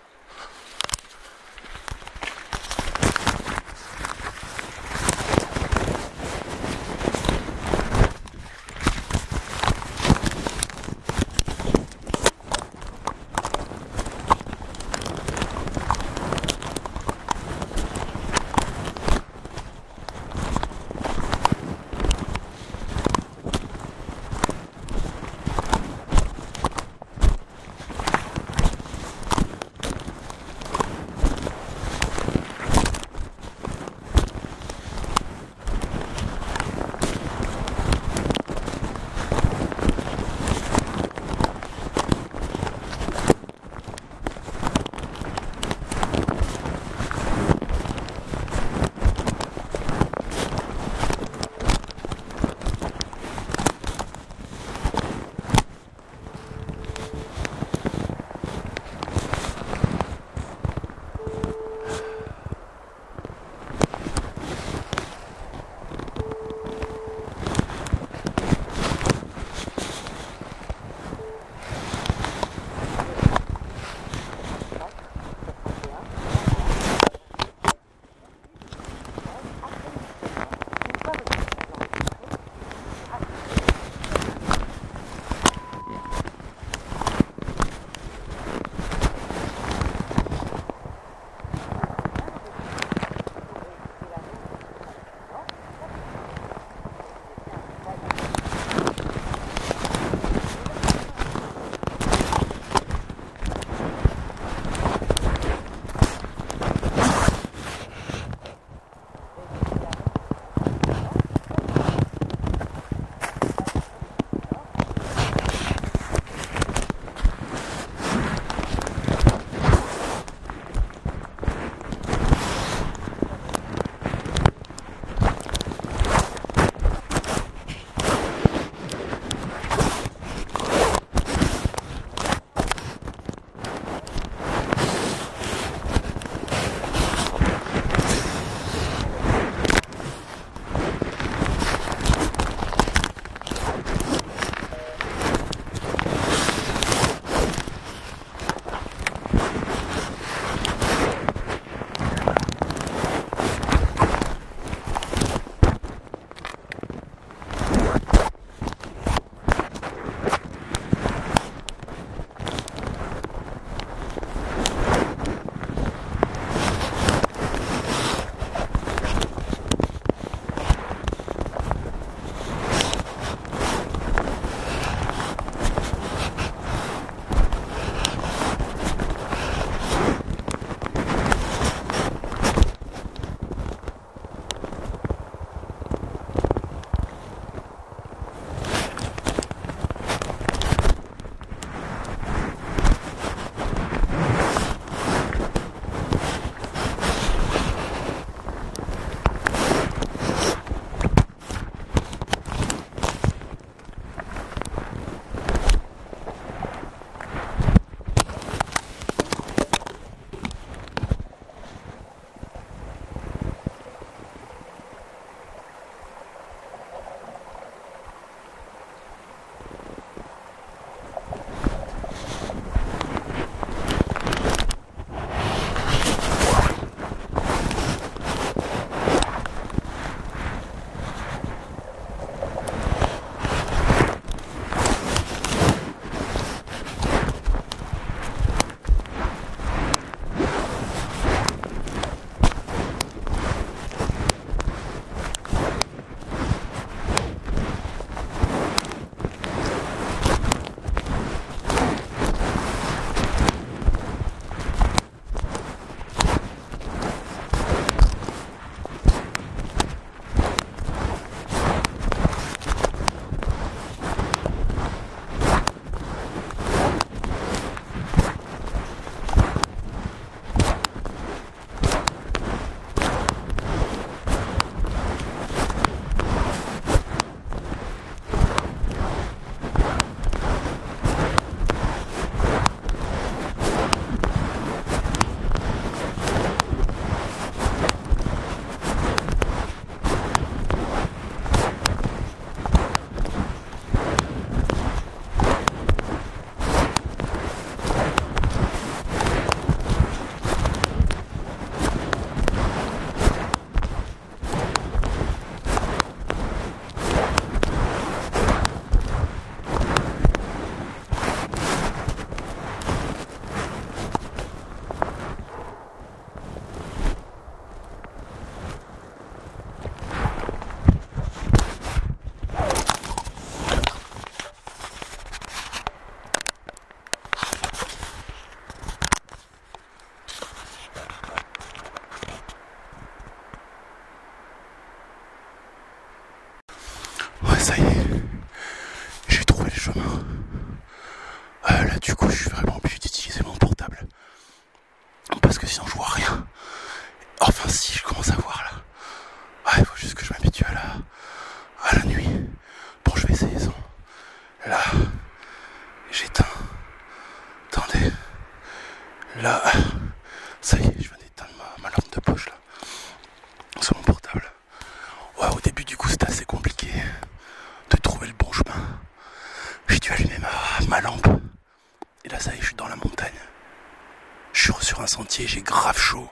Sentier, j'ai grave chaud.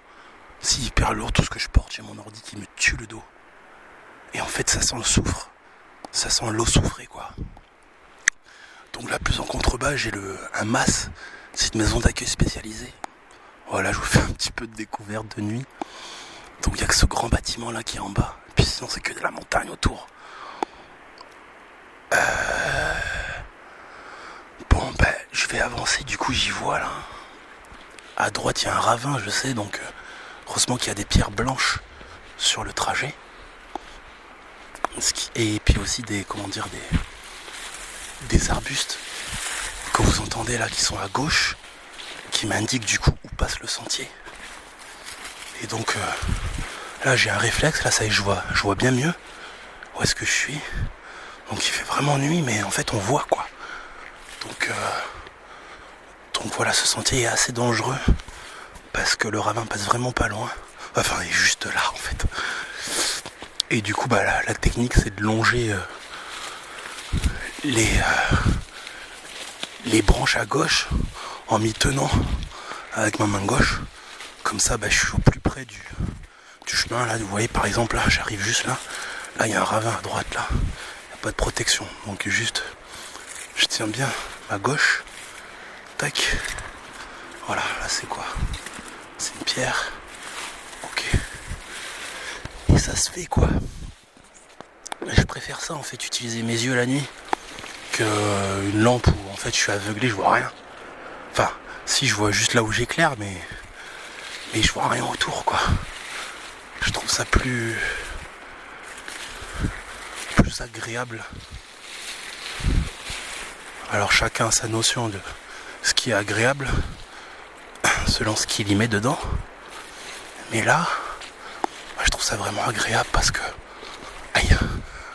C'est hyper lourd tout ce que je porte. J'ai mon ordi qui me tue le dos. Et en fait, ça sent le soufre. Ça sent l'eau soufrée, quoi. Donc là, plus en contrebas, j'ai le un mas. C'est une maison d'accueil spécialisée. Voilà, je vous fais un petit peu de découverte de nuit. Donc il n'y a que ce grand bâtiment là qui est en bas. Puis sinon, c'est que de la montagne autour. Euh... Bon, ben, je vais avancer. Du coup, j'y vois là. À droite, il y a un ravin, je sais. Donc, euh, heureusement qu'il y a des pierres blanches sur le trajet. Et puis aussi des, comment dire, des, des arbustes que vous entendez là qui sont à gauche, qui m'indiquent du coup où passe le sentier. Et donc euh, là j'ai un réflexe, là ça y est, je vois, je vois bien mieux où est-ce que je suis. Donc il fait vraiment nuit, mais en fait on voit quoi. Donc, euh, donc voilà, ce sentier est assez dangereux parce que le ravin passe vraiment pas loin. Enfin, il est juste là en fait. Et du coup, bah, la, technique c'est de longer euh, les, euh, les branches à gauche en m'y tenant avec ma main gauche. Comme ça, bah, je suis au plus près du, du chemin. Là, vous voyez, par exemple, là, j'arrive juste là. Là, il y a un ravin à droite, là. Il n'y a pas de protection. Donc, juste, je tiens bien ma gauche. Voilà, là, c'est quoi? C'est une pierre. Ok. Et ça se fait, quoi? Je préfère ça, en fait, utiliser mes yeux la nuit que une lampe où, en fait, je suis aveuglé, je vois rien. Enfin, si je vois juste là où j'éclaire, mais mais je vois rien autour quoi. Je trouve ça plus plus agréable. Alors chacun a sa notion de ce qui est agréable selon ce qu'il y met dedans. Mais là, je trouve ça vraiment agréable parce que aïe,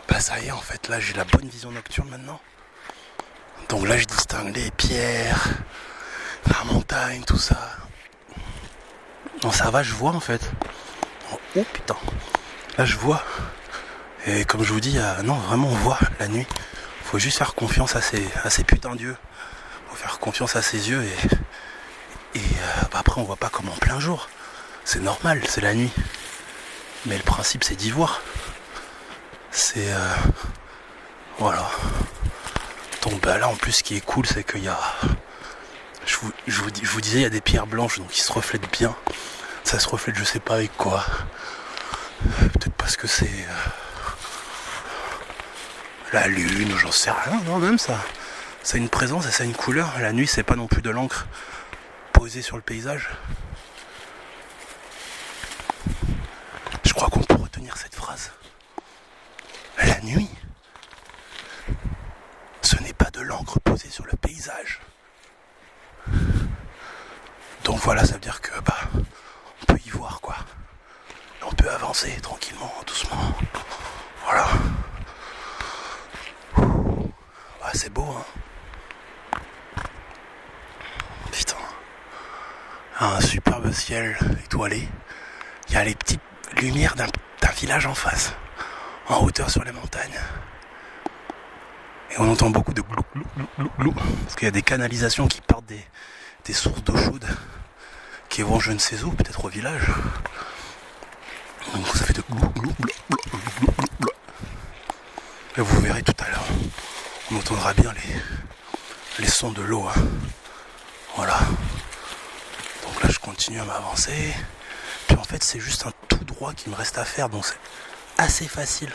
bah ça y est en fait là j'ai la bonne vision nocturne maintenant. Donc là je distingue les pierres, la montagne, tout ça. Non, ça va, je vois en fait. Oh putain. Là, je vois. Et comme je vous dis, euh, non, vraiment, on voit la nuit. Faut juste faire confiance à ces, putains d'yeux. Faire confiance à ses yeux et. Euh, bah, après, on voit pas comme en plein jour. C'est normal, c'est la nuit. Mais le principe, c'est d'y voir. C'est. euh, voilà. Donc, bah, là, en plus, ce qui est cool, c'est qu'il y a. Je vous, je, vous, disais, il y a des pierres blanches, donc ils se reflètent bien. Ça se reflète, je sais pas avec quoi. Peut-être parce que c'est euh, la lune, ou j'en sais rien. Non, même ça, ça a une présence et ça a une couleur. La nuit, c'est pas non plus de l'encre posée sur le paysage. Je crois qu'on peut retenir cette phrase. La nuit, ce n'est pas de l'encre posée sur le paysage. Donc voilà, ça veut dire que bah on peut y voir quoi. On peut avancer tranquillement, doucement. Voilà. Ah, c'est beau, hein. Putain. Un superbe ciel étoilé. Il y a les petites lumières d'un village en face, en hauteur sur les montagnes. Et on entend beaucoup de glou, glou, glou, glou, parce qu'il y a des canalisations qui partent des, sources d'eau chaude qui vont je ne sais où, peut-être au village. Donc ça fait de glou, glou, glou, glou, glou, glou. Et vous verrez tout à l'heure, on entendra bien les, sons de l'eau. hein. Voilà. Je continue à m'avancer. Puis en fait c'est juste un tout droit qui me reste à faire, donc c'est assez facile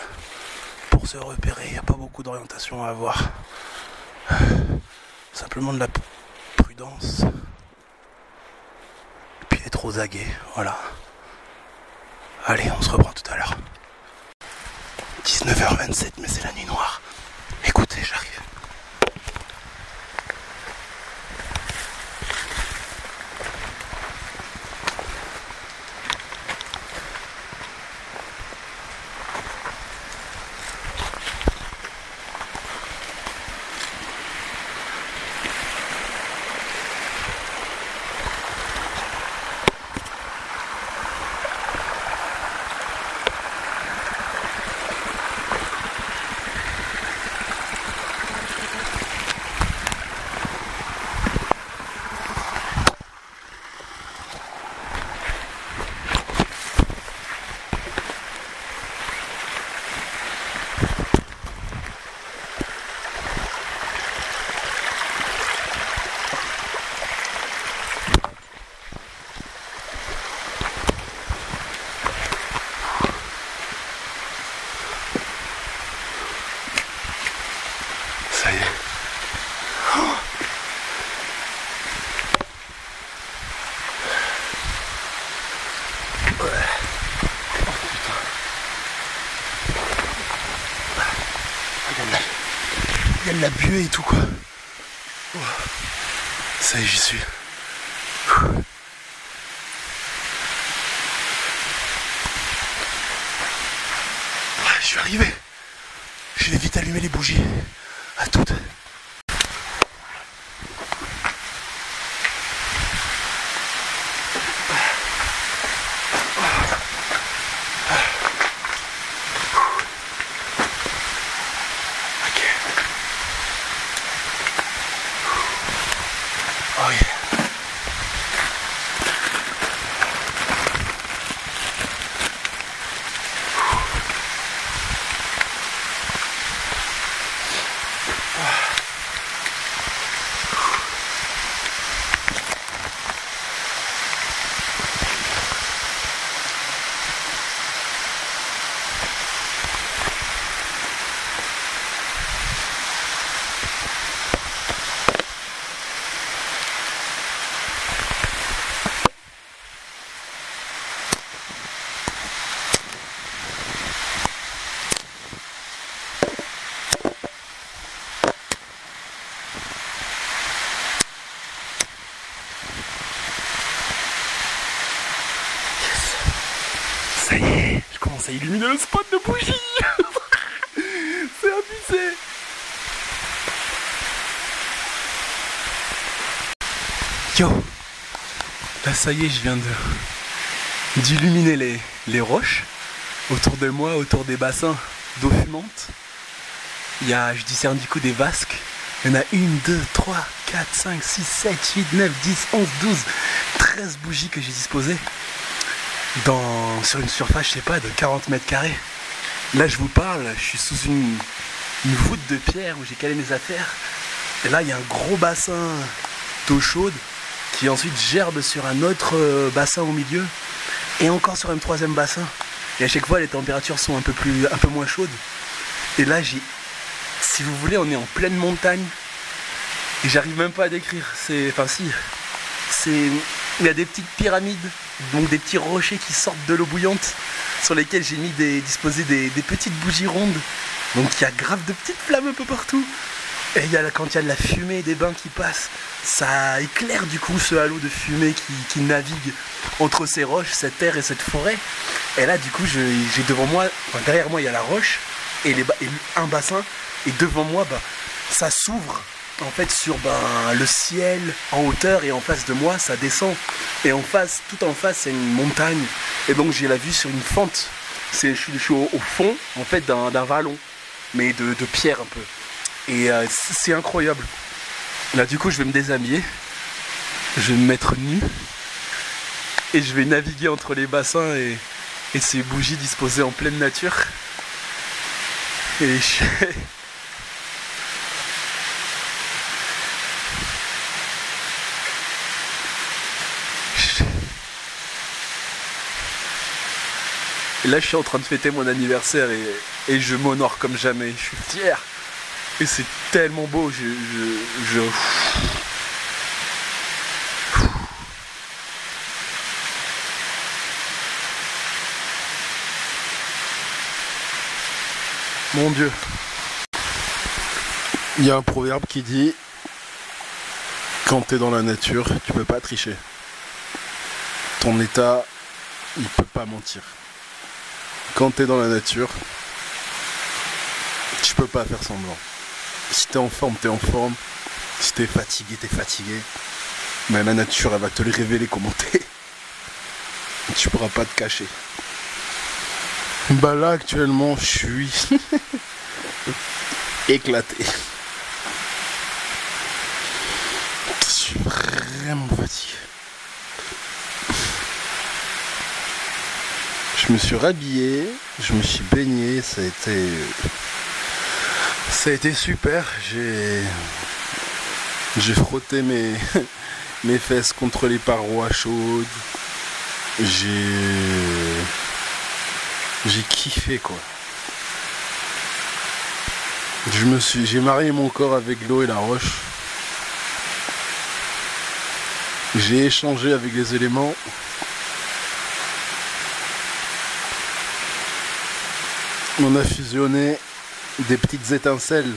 pour se repérer. Il n'y a pas beaucoup d'orientation à avoir. Simplement de la prudence. Et puis être aux aguets, voilà. Allez, on se reprend tout à l'heure. 19h27, mais c'est la nuit noire. la et tout quoi. Oh. Ça y est, j'y suis. Je suis arrivé. Je vais vite allumer les bougies. À toutes. Ça illumine le spot de bougie C'est abusé Yo Là ça y est, je viens de d'illuminer les, les roches autour de moi, autour des bassins d'eau fumante. Il y a, je discerne du coup des vasques. Il y en a une, deux, trois, quatre, cinq, six, sept, huit, neuf, dix, onze, douze, treize bougies que j'ai disposées sur une surface, je sais pas, de 40 mètres carrés. Là, je vous parle, je suis sous une, voûte de pierre où j'ai calé mes affaires. Et là, il y a un gros bassin d'eau chaude qui ensuite gerbe sur un autre euh, bassin au milieu et encore sur un troisième bassin. Et à chaque fois, les températures sont un peu, plus, un peu moins chaudes. Et là, j'ai, si vous voulez, on est en pleine montagne. Et j'arrive même pas à décrire. C'est, enfin si, c'est, il y a des petites pyramides donc des petits rochers qui sortent de l'eau bouillante sur lesquels j'ai mis des, disposé des, petites bougies rondes. Donc il y a grave de petites flammes un peu partout. Et il quand il y a de la fumée des bains qui passent, ça éclaire du coup ce halo de fumée qui, navigue entre ces roches, cette terre et cette forêt. Et là du coup j'ai devant moi, derrière moi il y a la roche et, les, un bassin. Et devant moi bah, ça s'ouvre en fait sur ben, le ciel en hauteur et en face de moi ça descend. Et en face tout en face c'est une montagne. Et donc j'ai la vue sur une fente. C'est je, suis au, fond en fait d'un vallon mais de, pierre un peu. Et euh, c'est incroyable. Là du coup je vais me déshabiller. Je vais me mettre nu. Et je vais naviguer entre les bassins et, et ces bougies disposées en pleine nature. Et je... là, je suis en train de fêter mon anniversaire et, je m'honore comme jamais. Je suis fier. Et c'est tellement beau. Je, je, Mon Dieu. Il y a un proverbe qui dit quand tu es dans la nature, tu peux pas tricher. Ton état, il peut pas mentir quand t'es dans la nature, tu peux pas faire semblant. Si t'es en forme, t'es en forme. Si t'es fatigué, t'es fatigué. Mais la nature, elle va te le révéler comment t'es. Tu pourras pas te cacher. Bah là, actuellement, je suis éclaté. Je suis vraiment fatigué. Je me suis rhabillé, je me suis baigné, ça a été. Ça a été super. J'ai. J'ai frotté mes. mes fesses contre les parois chaudes. J'ai. J'ai kiffé quoi. Je me suis. J'ai marié mon corps avec l'eau et la roche. J'ai échangé avec les éléments. On a fusionné des petites étincelles.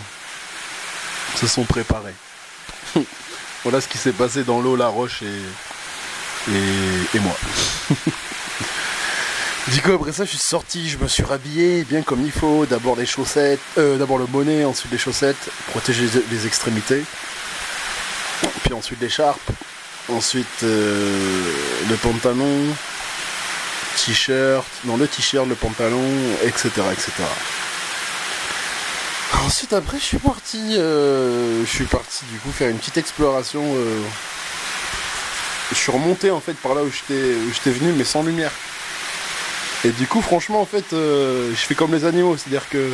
Se sont préparés. voilà ce qui s'est passé dans l'eau, la roche et, et, moi. du coup après ça je suis sorti, je me suis rhabillé bien comme il faut, d'abord les chaussettes, euh, d'abord le bonnet, ensuite les chaussettes, protéger les extrémités, puis ensuite l'écharpe, ensuite euh, le pantalon, t-shirt, non le t-shirt, le pantalon, etc. etc. Ensuite après je suis parti euh, je suis parti du coup faire une petite exploration. Euh, je suis remonté en fait par là où j'étais venu mais sans lumière. Et du coup franchement en fait euh, je fais comme les animaux, c'est-à-dire que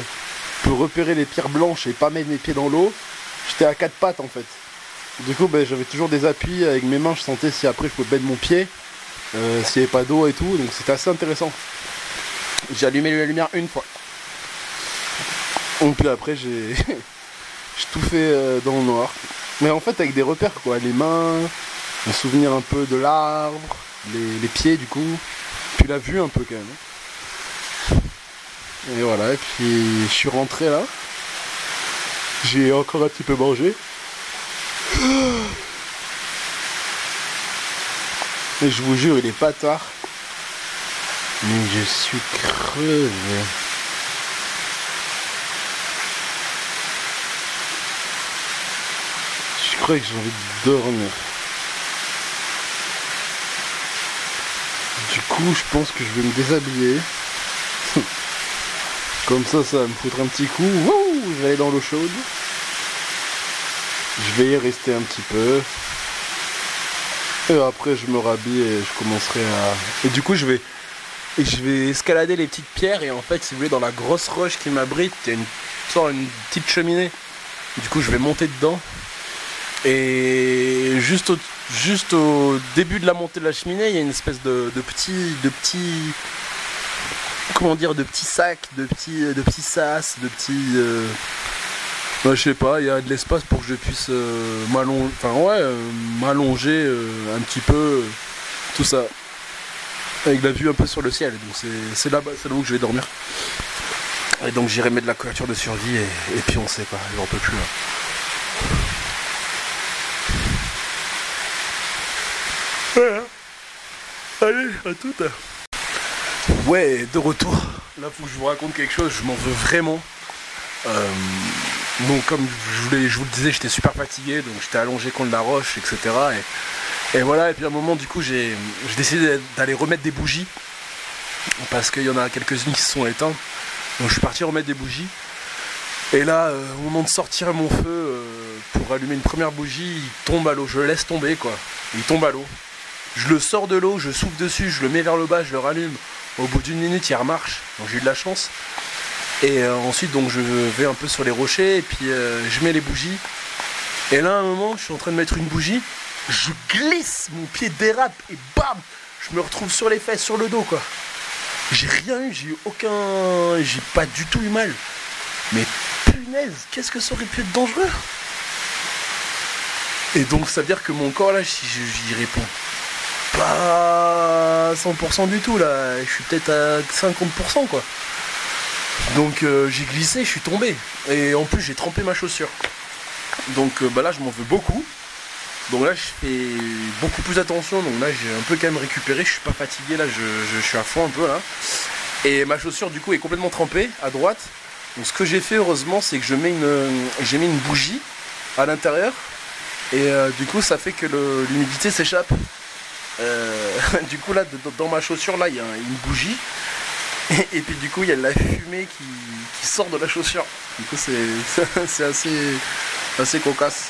pour repérer les pierres blanches et pas mettre mes pieds dans l'eau, j'étais à quatre pattes en fait. Du coup ben, j'avais toujours des appuis avec mes mains, je sentais si après je pouvais mettre mon pied, s'il n'y avait pas d'eau et tout, donc c'était assez intéressant. J'ai allumé la lumière une fois. Donc puis après j'ai tout fait euh, dans le noir. Mais en fait avec des repères quoi, les mains, un souvenir un peu de l'arbre, les, pieds du coup, puis la vue un peu quand même. Et voilà, et puis je suis rentré là. J'ai encore un petit peu mangé. Je vous jure, il est pas tard. Mais je suis crevé. crois que j'ai envie de dormir. Du coup, je pense que je vais me déshabiller. Comme ça, ça va me foutre un petit coup. je vais aller dans l'eau chaude. Je vais y rester un petit peu. Et après, je me rhabille et je commencerai à. Et du coup, je vais. Et je vais escalader les petites pierres et en fait, si vous voulez, dans la grosse roche qui m'abrite, il y a une, une petite cheminée. Du coup, je vais monter dedans et juste au, juste au début de la montée de la cheminée, il y a une espèce de, de petit, de petit, comment dire, de petits sacs, de petits, de petits sas, de petits, euh, je sais pas, il y a de l'espace pour que je puisse euh, m'allonger, enfin ouais, euh, m'allonger un petit peu, tout ça, avec la vue un peu sur le ciel. Donc c'est là, c'est là où je vais dormir. Et donc j'irai mettre de la couverture de survie et, puis on sait pas, j'en peux plus là. Hein. Allez, à tout. Ouais, de retour. Là, faut que je vous raconte quelque chose. Je m'en veux vraiment. Euh, donc, comme je, vous le disais, j'étais super fatigué. Donc, j'étais allongé contre la roche, etc. Et, et voilà. Et puis, à un moment, du coup, j'ai décidé d'aller remettre des bougies. Parce qu'il y en a quelques-unes qui se sont éteintes. Donc, je suis parti remettre des bougies. Et là, euh, au moment de sortir mon feu euh, pour allumer une première bougie, il tombe à l'eau. Je le laisse tomber, quoi. Il tombe à l'eau. Je le sors de l'eau, je souffle dessus, je le mets vers le bas, je le rallume. Au bout d'une minute, il remarche. Donc j'ai eu de la chance. Et euh, ensuite, donc je vais un peu sur les rochers et puis euh, je mets les bougies. Et là, à un moment, je suis en train de mettre une bougie. Je glisse, mon pied dérape et bam Je me retrouve sur les fesses, sur le dos, quoi. J'ai rien eu, j'ai eu aucun. J'ai pas du tout eu mal. Mais punaise, qu'est-ce que ça aurait pu être dangereux? Et donc, ça veut dire que mon corps, là, j'y réponds pas 100% du tout là, je suis peut-être à 50% quoi. Donc euh, j'ai glissé, je suis tombé. Et en plus j'ai trempé ma chaussure. Donc euh, bah là je m'en veux beaucoup. Donc là je fais beaucoup plus attention. Donc là j'ai un peu quand même récupéré. Je suis pas fatigué là, je, suis à fond un peu. Et ma chaussure du coup est complètement trempée à droite. Donc ce que j'ai fait heureusement c'est que j'ai mis une bougie à l'intérieur. Et euh, du coup ça fait que l'humidité s'échappe. Du coup là dans ma chaussure là il y a une bougie et, puis du coup il y a de la fumée qui, sort de la chaussure. Du coup c'est assez, assez cocasse.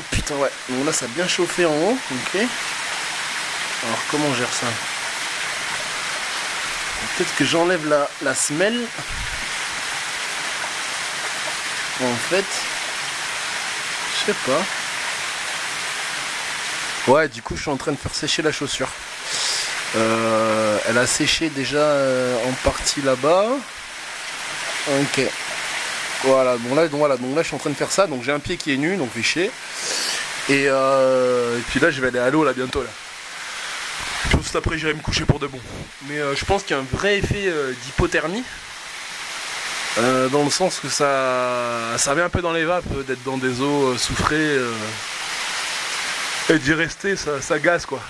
Oh, putain ouais, donc là ça a bien chauffé en haut, ok. Alors comment on gère ça? Peut-être que j'enlève la, la semelle. En fait, je sais pas. Ouais, du coup, je suis en train de faire sécher la chaussure. Euh, elle a séché déjà euh, en partie là-bas. Ok. Voilà, bon là, donc voilà, donc là, je suis en train de faire ça. Donc j'ai un pied qui est nu, donc fait euh, Et, puis là, je vais aller à l'eau là bientôt là. Juste après, j'irai me coucher pour de bon. Mais je pense qu'il y a un vrai effet d'hypothermie. Dans le sens que ça, ça vient un peu dans les vapes d'être dans des eaux soufrées euh, et d'y rester, ça, ça gaze quoi.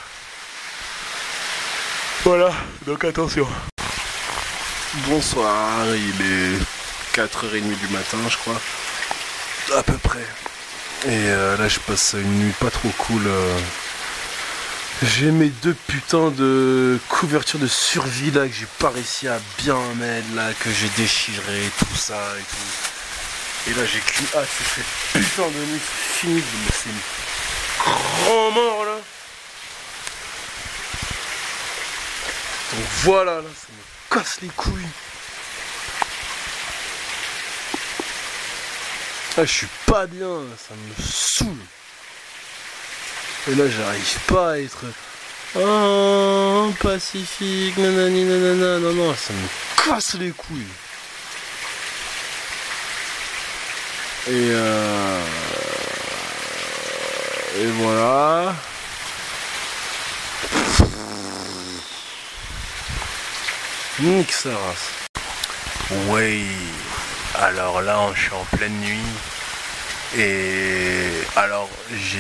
Voilà, donc attention. Bonsoir, il est 4h30 du matin, je crois. À peu près. Et là, je passe une nuit pas trop cool. J'ai mes deux putains de couvertures de survie là que j'ai pas réussi à bien mettre là, que j'ai déchiré, tout ça et tout. Et là j'ai qu'une hâte, c'est putain de nuit, c'est fini, mais c'est une grand mort là. Donc voilà là, ça me casse les couilles. Ah je suis pas bien, ça me saoule. Et là, j'arrive pas à être. Oh, pacifique, nanani, nanana. Non, non, ça me casse les couilles. Et euh... Et voilà. Nique sa. Oui. Alors là, je suis en pleine nuit. Et alors, j'ai,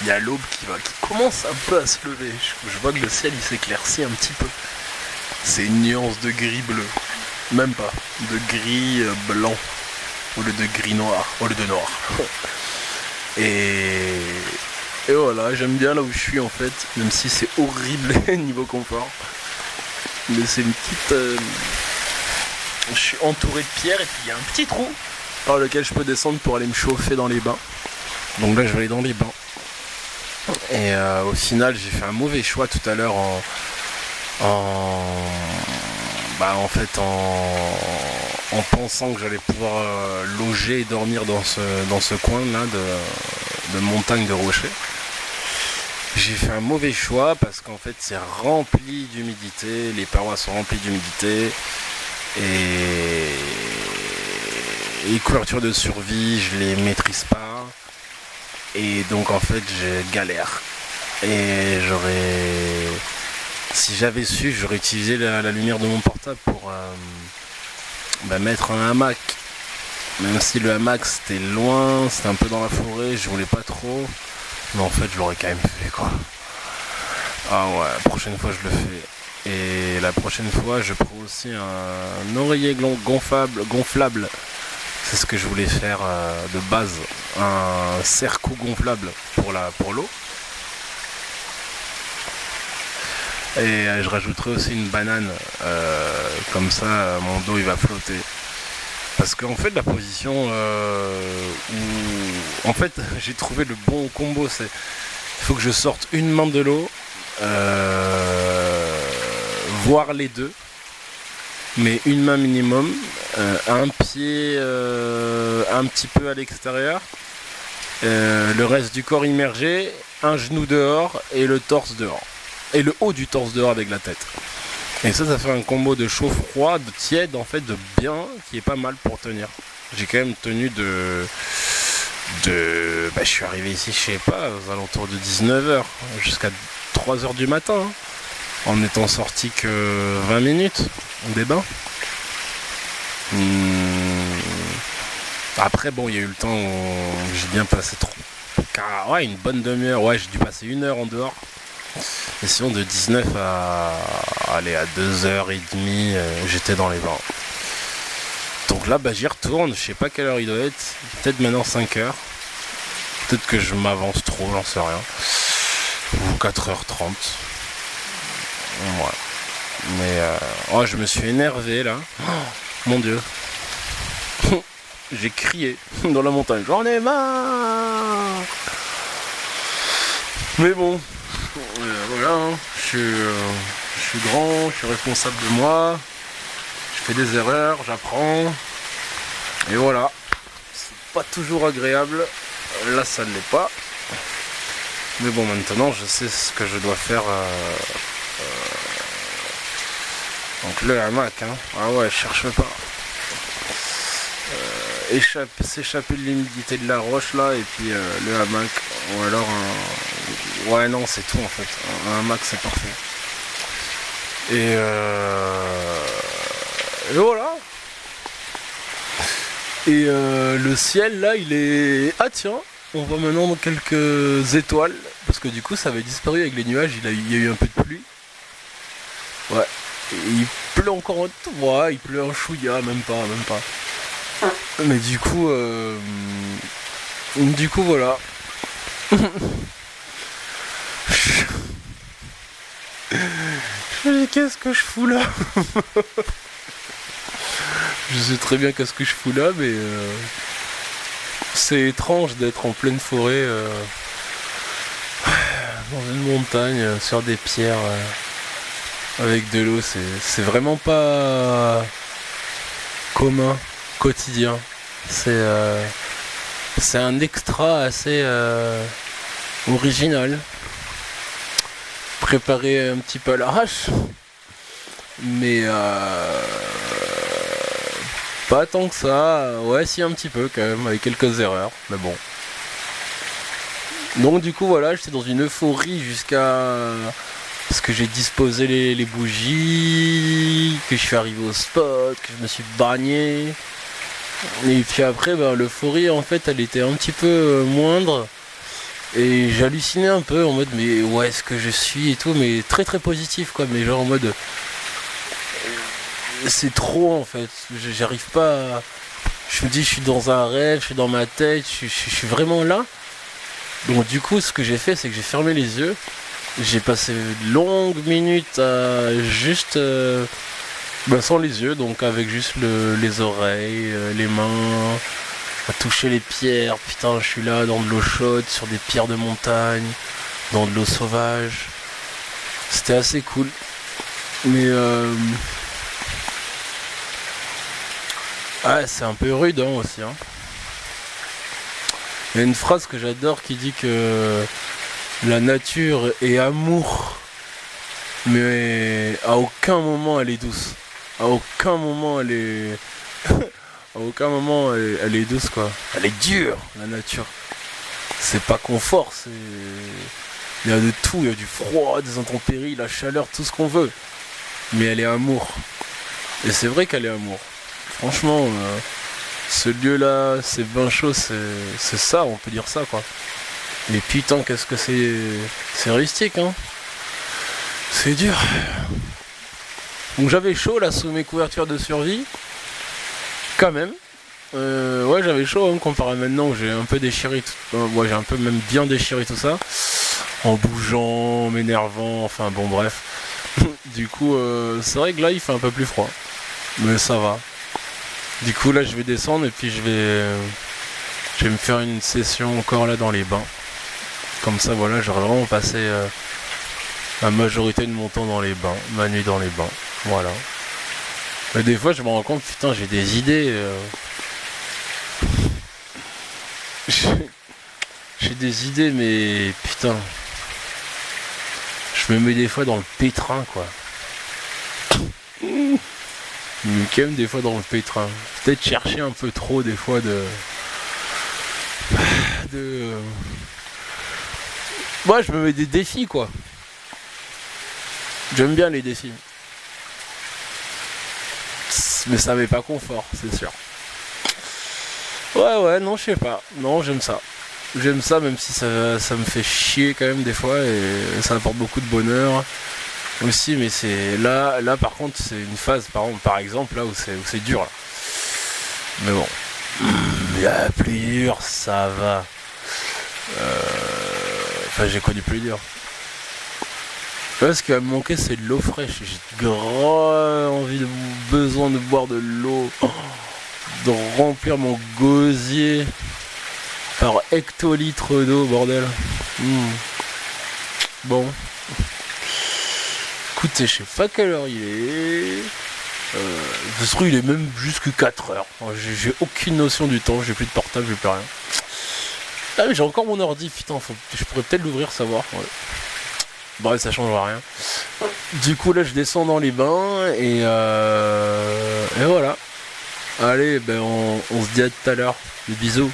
il y a l'aube qui va, qui commence un peu à se lever. Je, vois que le ciel il s'éclaircit un petit peu. C'est une nuance de gris bleu, même pas, de gris euh, blanc au lieu de gris noir, au lieu de noir. et, et voilà, j'aime bien là où je suis en fait, même si c'est horrible niveau confort. Mais c'est une petite. Euh, je suis entouré de pierres et puis il y a un petit trou par lequel je peux descendre pour aller me chauffer dans les bains. Donc là, je vais aller dans les bains. Et euh, au final, j'ai fait un mauvais choix tout à l'heure en, en, bah, en fait, en, pensant que j'allais pouvoir euh, loger et dormir dans ce, dans ce coin là de, de montagne de rochers. J'ai fait un mauvais choix parce qu'en fait c'est rempli d'humidité, les parois sont remplies d'humidité et les couvertures de survie, je les maîtrise pas. Et donc en fait, je galère. Et j'aurais. Si j'avais su, j'aurais utilisé la, lumière de mon portable pour euh, bah, mettre un hamac. Même si le hamac c'était loin, c'était un peu dans la forêt, je voulais pas trop. Mais en fait, je l'aurais quand même fait quoi. Ah ouais, la prochaine fois je le fais. Et la prochaine fois, je prends aussi un oreiller gonflable, gonflable c'est ce que je voulais faire euh, de base, un cercle gonflable pour la pour l'eau. Et euh, je rajouterai aussi une banane, euh, comme ça mon dos il va flotter. Parce qu'en fait la position où en fait j'ai trouvé le bon combo, c'est faut que je sorte une main de l'eau, voire les deux, mais une main minimum, euh, un pied euh, un petit peu à l'extérieur, euh, le reste du corps immergé, un genou dehors et le torse dehors. Et le haut du torse dehors avec la tête. Et ça, ça fait un combo de chaud-froid, de tiède, en fait, de bien, qui est pas mal pour tenir. J'ai quand même tenu de. de bah, je suis arrivé ici, je sais pas, aux alentours de 19h, jusqu'à 3h du matin. Hein en étant sorti que 20 minutes des bains. Hmm. Après, bon, il y a eu le temps où j'ai bien passé trop. ouais, une bonne demi-heure. Ouais, j'ai dû passer une heure en dehors. Et sinon, de 19 à aller à 2h30, euh, j'étais dans les bains. Donc là, bah, j'y retourne. Je sais pas quelle heure il doit être. Peut-être maintenant 5 h Peut-être que je m'avance trop, j'en sais rien. Ou 4h30. Ouais. Mais euh, oh, je me suis énervé là. Oh, mon dieu. J'ai crié dans la montagne. J'en ai marre. Mais bon, voilà. Hein. Euh, je, suis, grand, je suis responsable de moi. Je fais des erreurs, j'apprends. Et voilà. C'est pas toujours agréable. Là, ça ne l'est pas. Mais bon, maintenant, je sais ce que je dois faire. Euh, donc le hamac, hein. Ah ouais, cherche pas. Euh, s'échapper de l'humidité de la roche là et puis euh, le hamac ou alors un ouais non c'est tout en fait un, hamac c'est parfait et, et voilà Et euh, le ciel là, il est. Ah tiens, on voit maintenant quelques étoiles. Parce que du coup, ça avait disparu avec les nuages. Il, a, il y a eu un peu de pluie. Ouais. Et il pleut encore un tout. Ouais, il pleut un chouïa, même pas, même pas. Mais du coup, euh, du coup, voilà. Qu'est-ce que je fous là Je sais très bien qu'est-ce que je fous là, mais euh, c'est étrange d'être en pleine forêt, euh, dans une montagne, euh, sur des pierres, avec de l'eau. C'est vraiment pas commun, quotidien. C'est c'est un extra assez original préparé un petit peu à l'arrache. Mais euh, pas tant que ça. Ouais, si un petit peu quand même, avec quelques erreurs. Mais bon. Donc du coup voilà, j'étais dans une euphorie jusqu'à ce que j'ai disposé les, bougies, que je suis arrivé au spot, que je me suis bagné. Et puis après, ben, l'euphorie en fait, elle était un petit peu moindre. Et j'hallucinais un peu en mode mais où est-ce que je suis et tout, mais très très positif quoi, mais genre en mode c'est trop en fait, j'arrive pas Je me dis je suis dans un rêve, je suis dans ma tête, je, suis vraiment là. Donc du coup ce que j'ai fait c'est que j'ai fermé les yeux, j'ai passé de longues minutes à juste euh, bah, sans les yeux, donc avec juste les oreilles, euh, les mains, à toucher les pierres. Putain, je suis là dans de l'eau chaude, sur des pierres de montagne, dans de l'eau sauvage. C'était assez cool. Mais euh... c'est un peu rude hein, aussi. Hein. Il y a une phrase que j'adore qui dit que la nature est amour, mais à aucun moment elle est douce. À aucun moment elle est à aucun moment elle, est douce quoi. Elle est dure, la nature. C'est pas confort, c'est. Il y a de tout, il y a du froid, des intempéries, la chaleur, tout ce qu'on veut. Mais elle est amour. Et c'est vrai qu'elle est amour. Franchement, euh, ce lieu-là, ces bains chauds, c'est ça, on peut dire ça quoi. Mais putain, qu'est-ce que c'est. C'est rustique, hein. C'est dur. Donc j'avais chaud là sous mes couvertures de survie. Quand même. Euh, ouais, j'avais chaud hein, comparé à maintenant où j'ai un peu déchiré tout. Euh, ouais, j'ai un peu même bien déchiré tout ça. En bougeant, m'énervant, enfin bon, bref. du coup, euh, c'est vrai que là il fait un peu plus froid. Mais ça va. Du coup, là je vais descendre et puis je vais. je vais me faire une session encore là dans les bains. Comme ça, voilà, j'aurais vraiment passé la majorité de mon temps dans les bains, ma nuit dans les bains. Voilà. Mais des fois, je me rends compte, putain, j'ai des idées. Euh. J'ai des idées, mais putain. Je me mets des fois dans le pétrin, quoi. Mais quand même des fois dans le pétrin. Peut-être chercher un peu trop des fois de. De. Moi, je me mets des défis, quoi. J'aime bien les défis mais ça m'est pas confort, c'est sûr. Ouais, ouais, non, je sais pas. Non, j'aime ça. J'aime ça, même si ça, me fait chier quand même des fois, et ça apporte beaucoup de bonheur aussi, mais c'est là, là par contre, c'est une phase, par, exemple, là où c'est, où c'est dur. Mais bon, il y a plus dur, ça va. Euh, enfin, j'ai connu plus dur. Ce qui va me manquer, c'est de l'eau fraîche. J'ai grand envie de besoin de boire de l'eau, de remplir mon gosier par hectolitres d'eau, bordel. Hmm. Bon. Écoutez, je sais pas quelle heure il est. Euh, ce truc il est même jusque 4 heures. J'ai aucune notion du temps, j'ai plus de portable, j'ai plus rien. Ah j'ai encore mon ordi, putain, je pourrais peut-être l'ouvrir, savoir. Bref, ça changera rien. Du coup, là, je descends dans les bains et, euh, et voilà. Allez, ben, on, se dit à tout à l'heure. Bisous.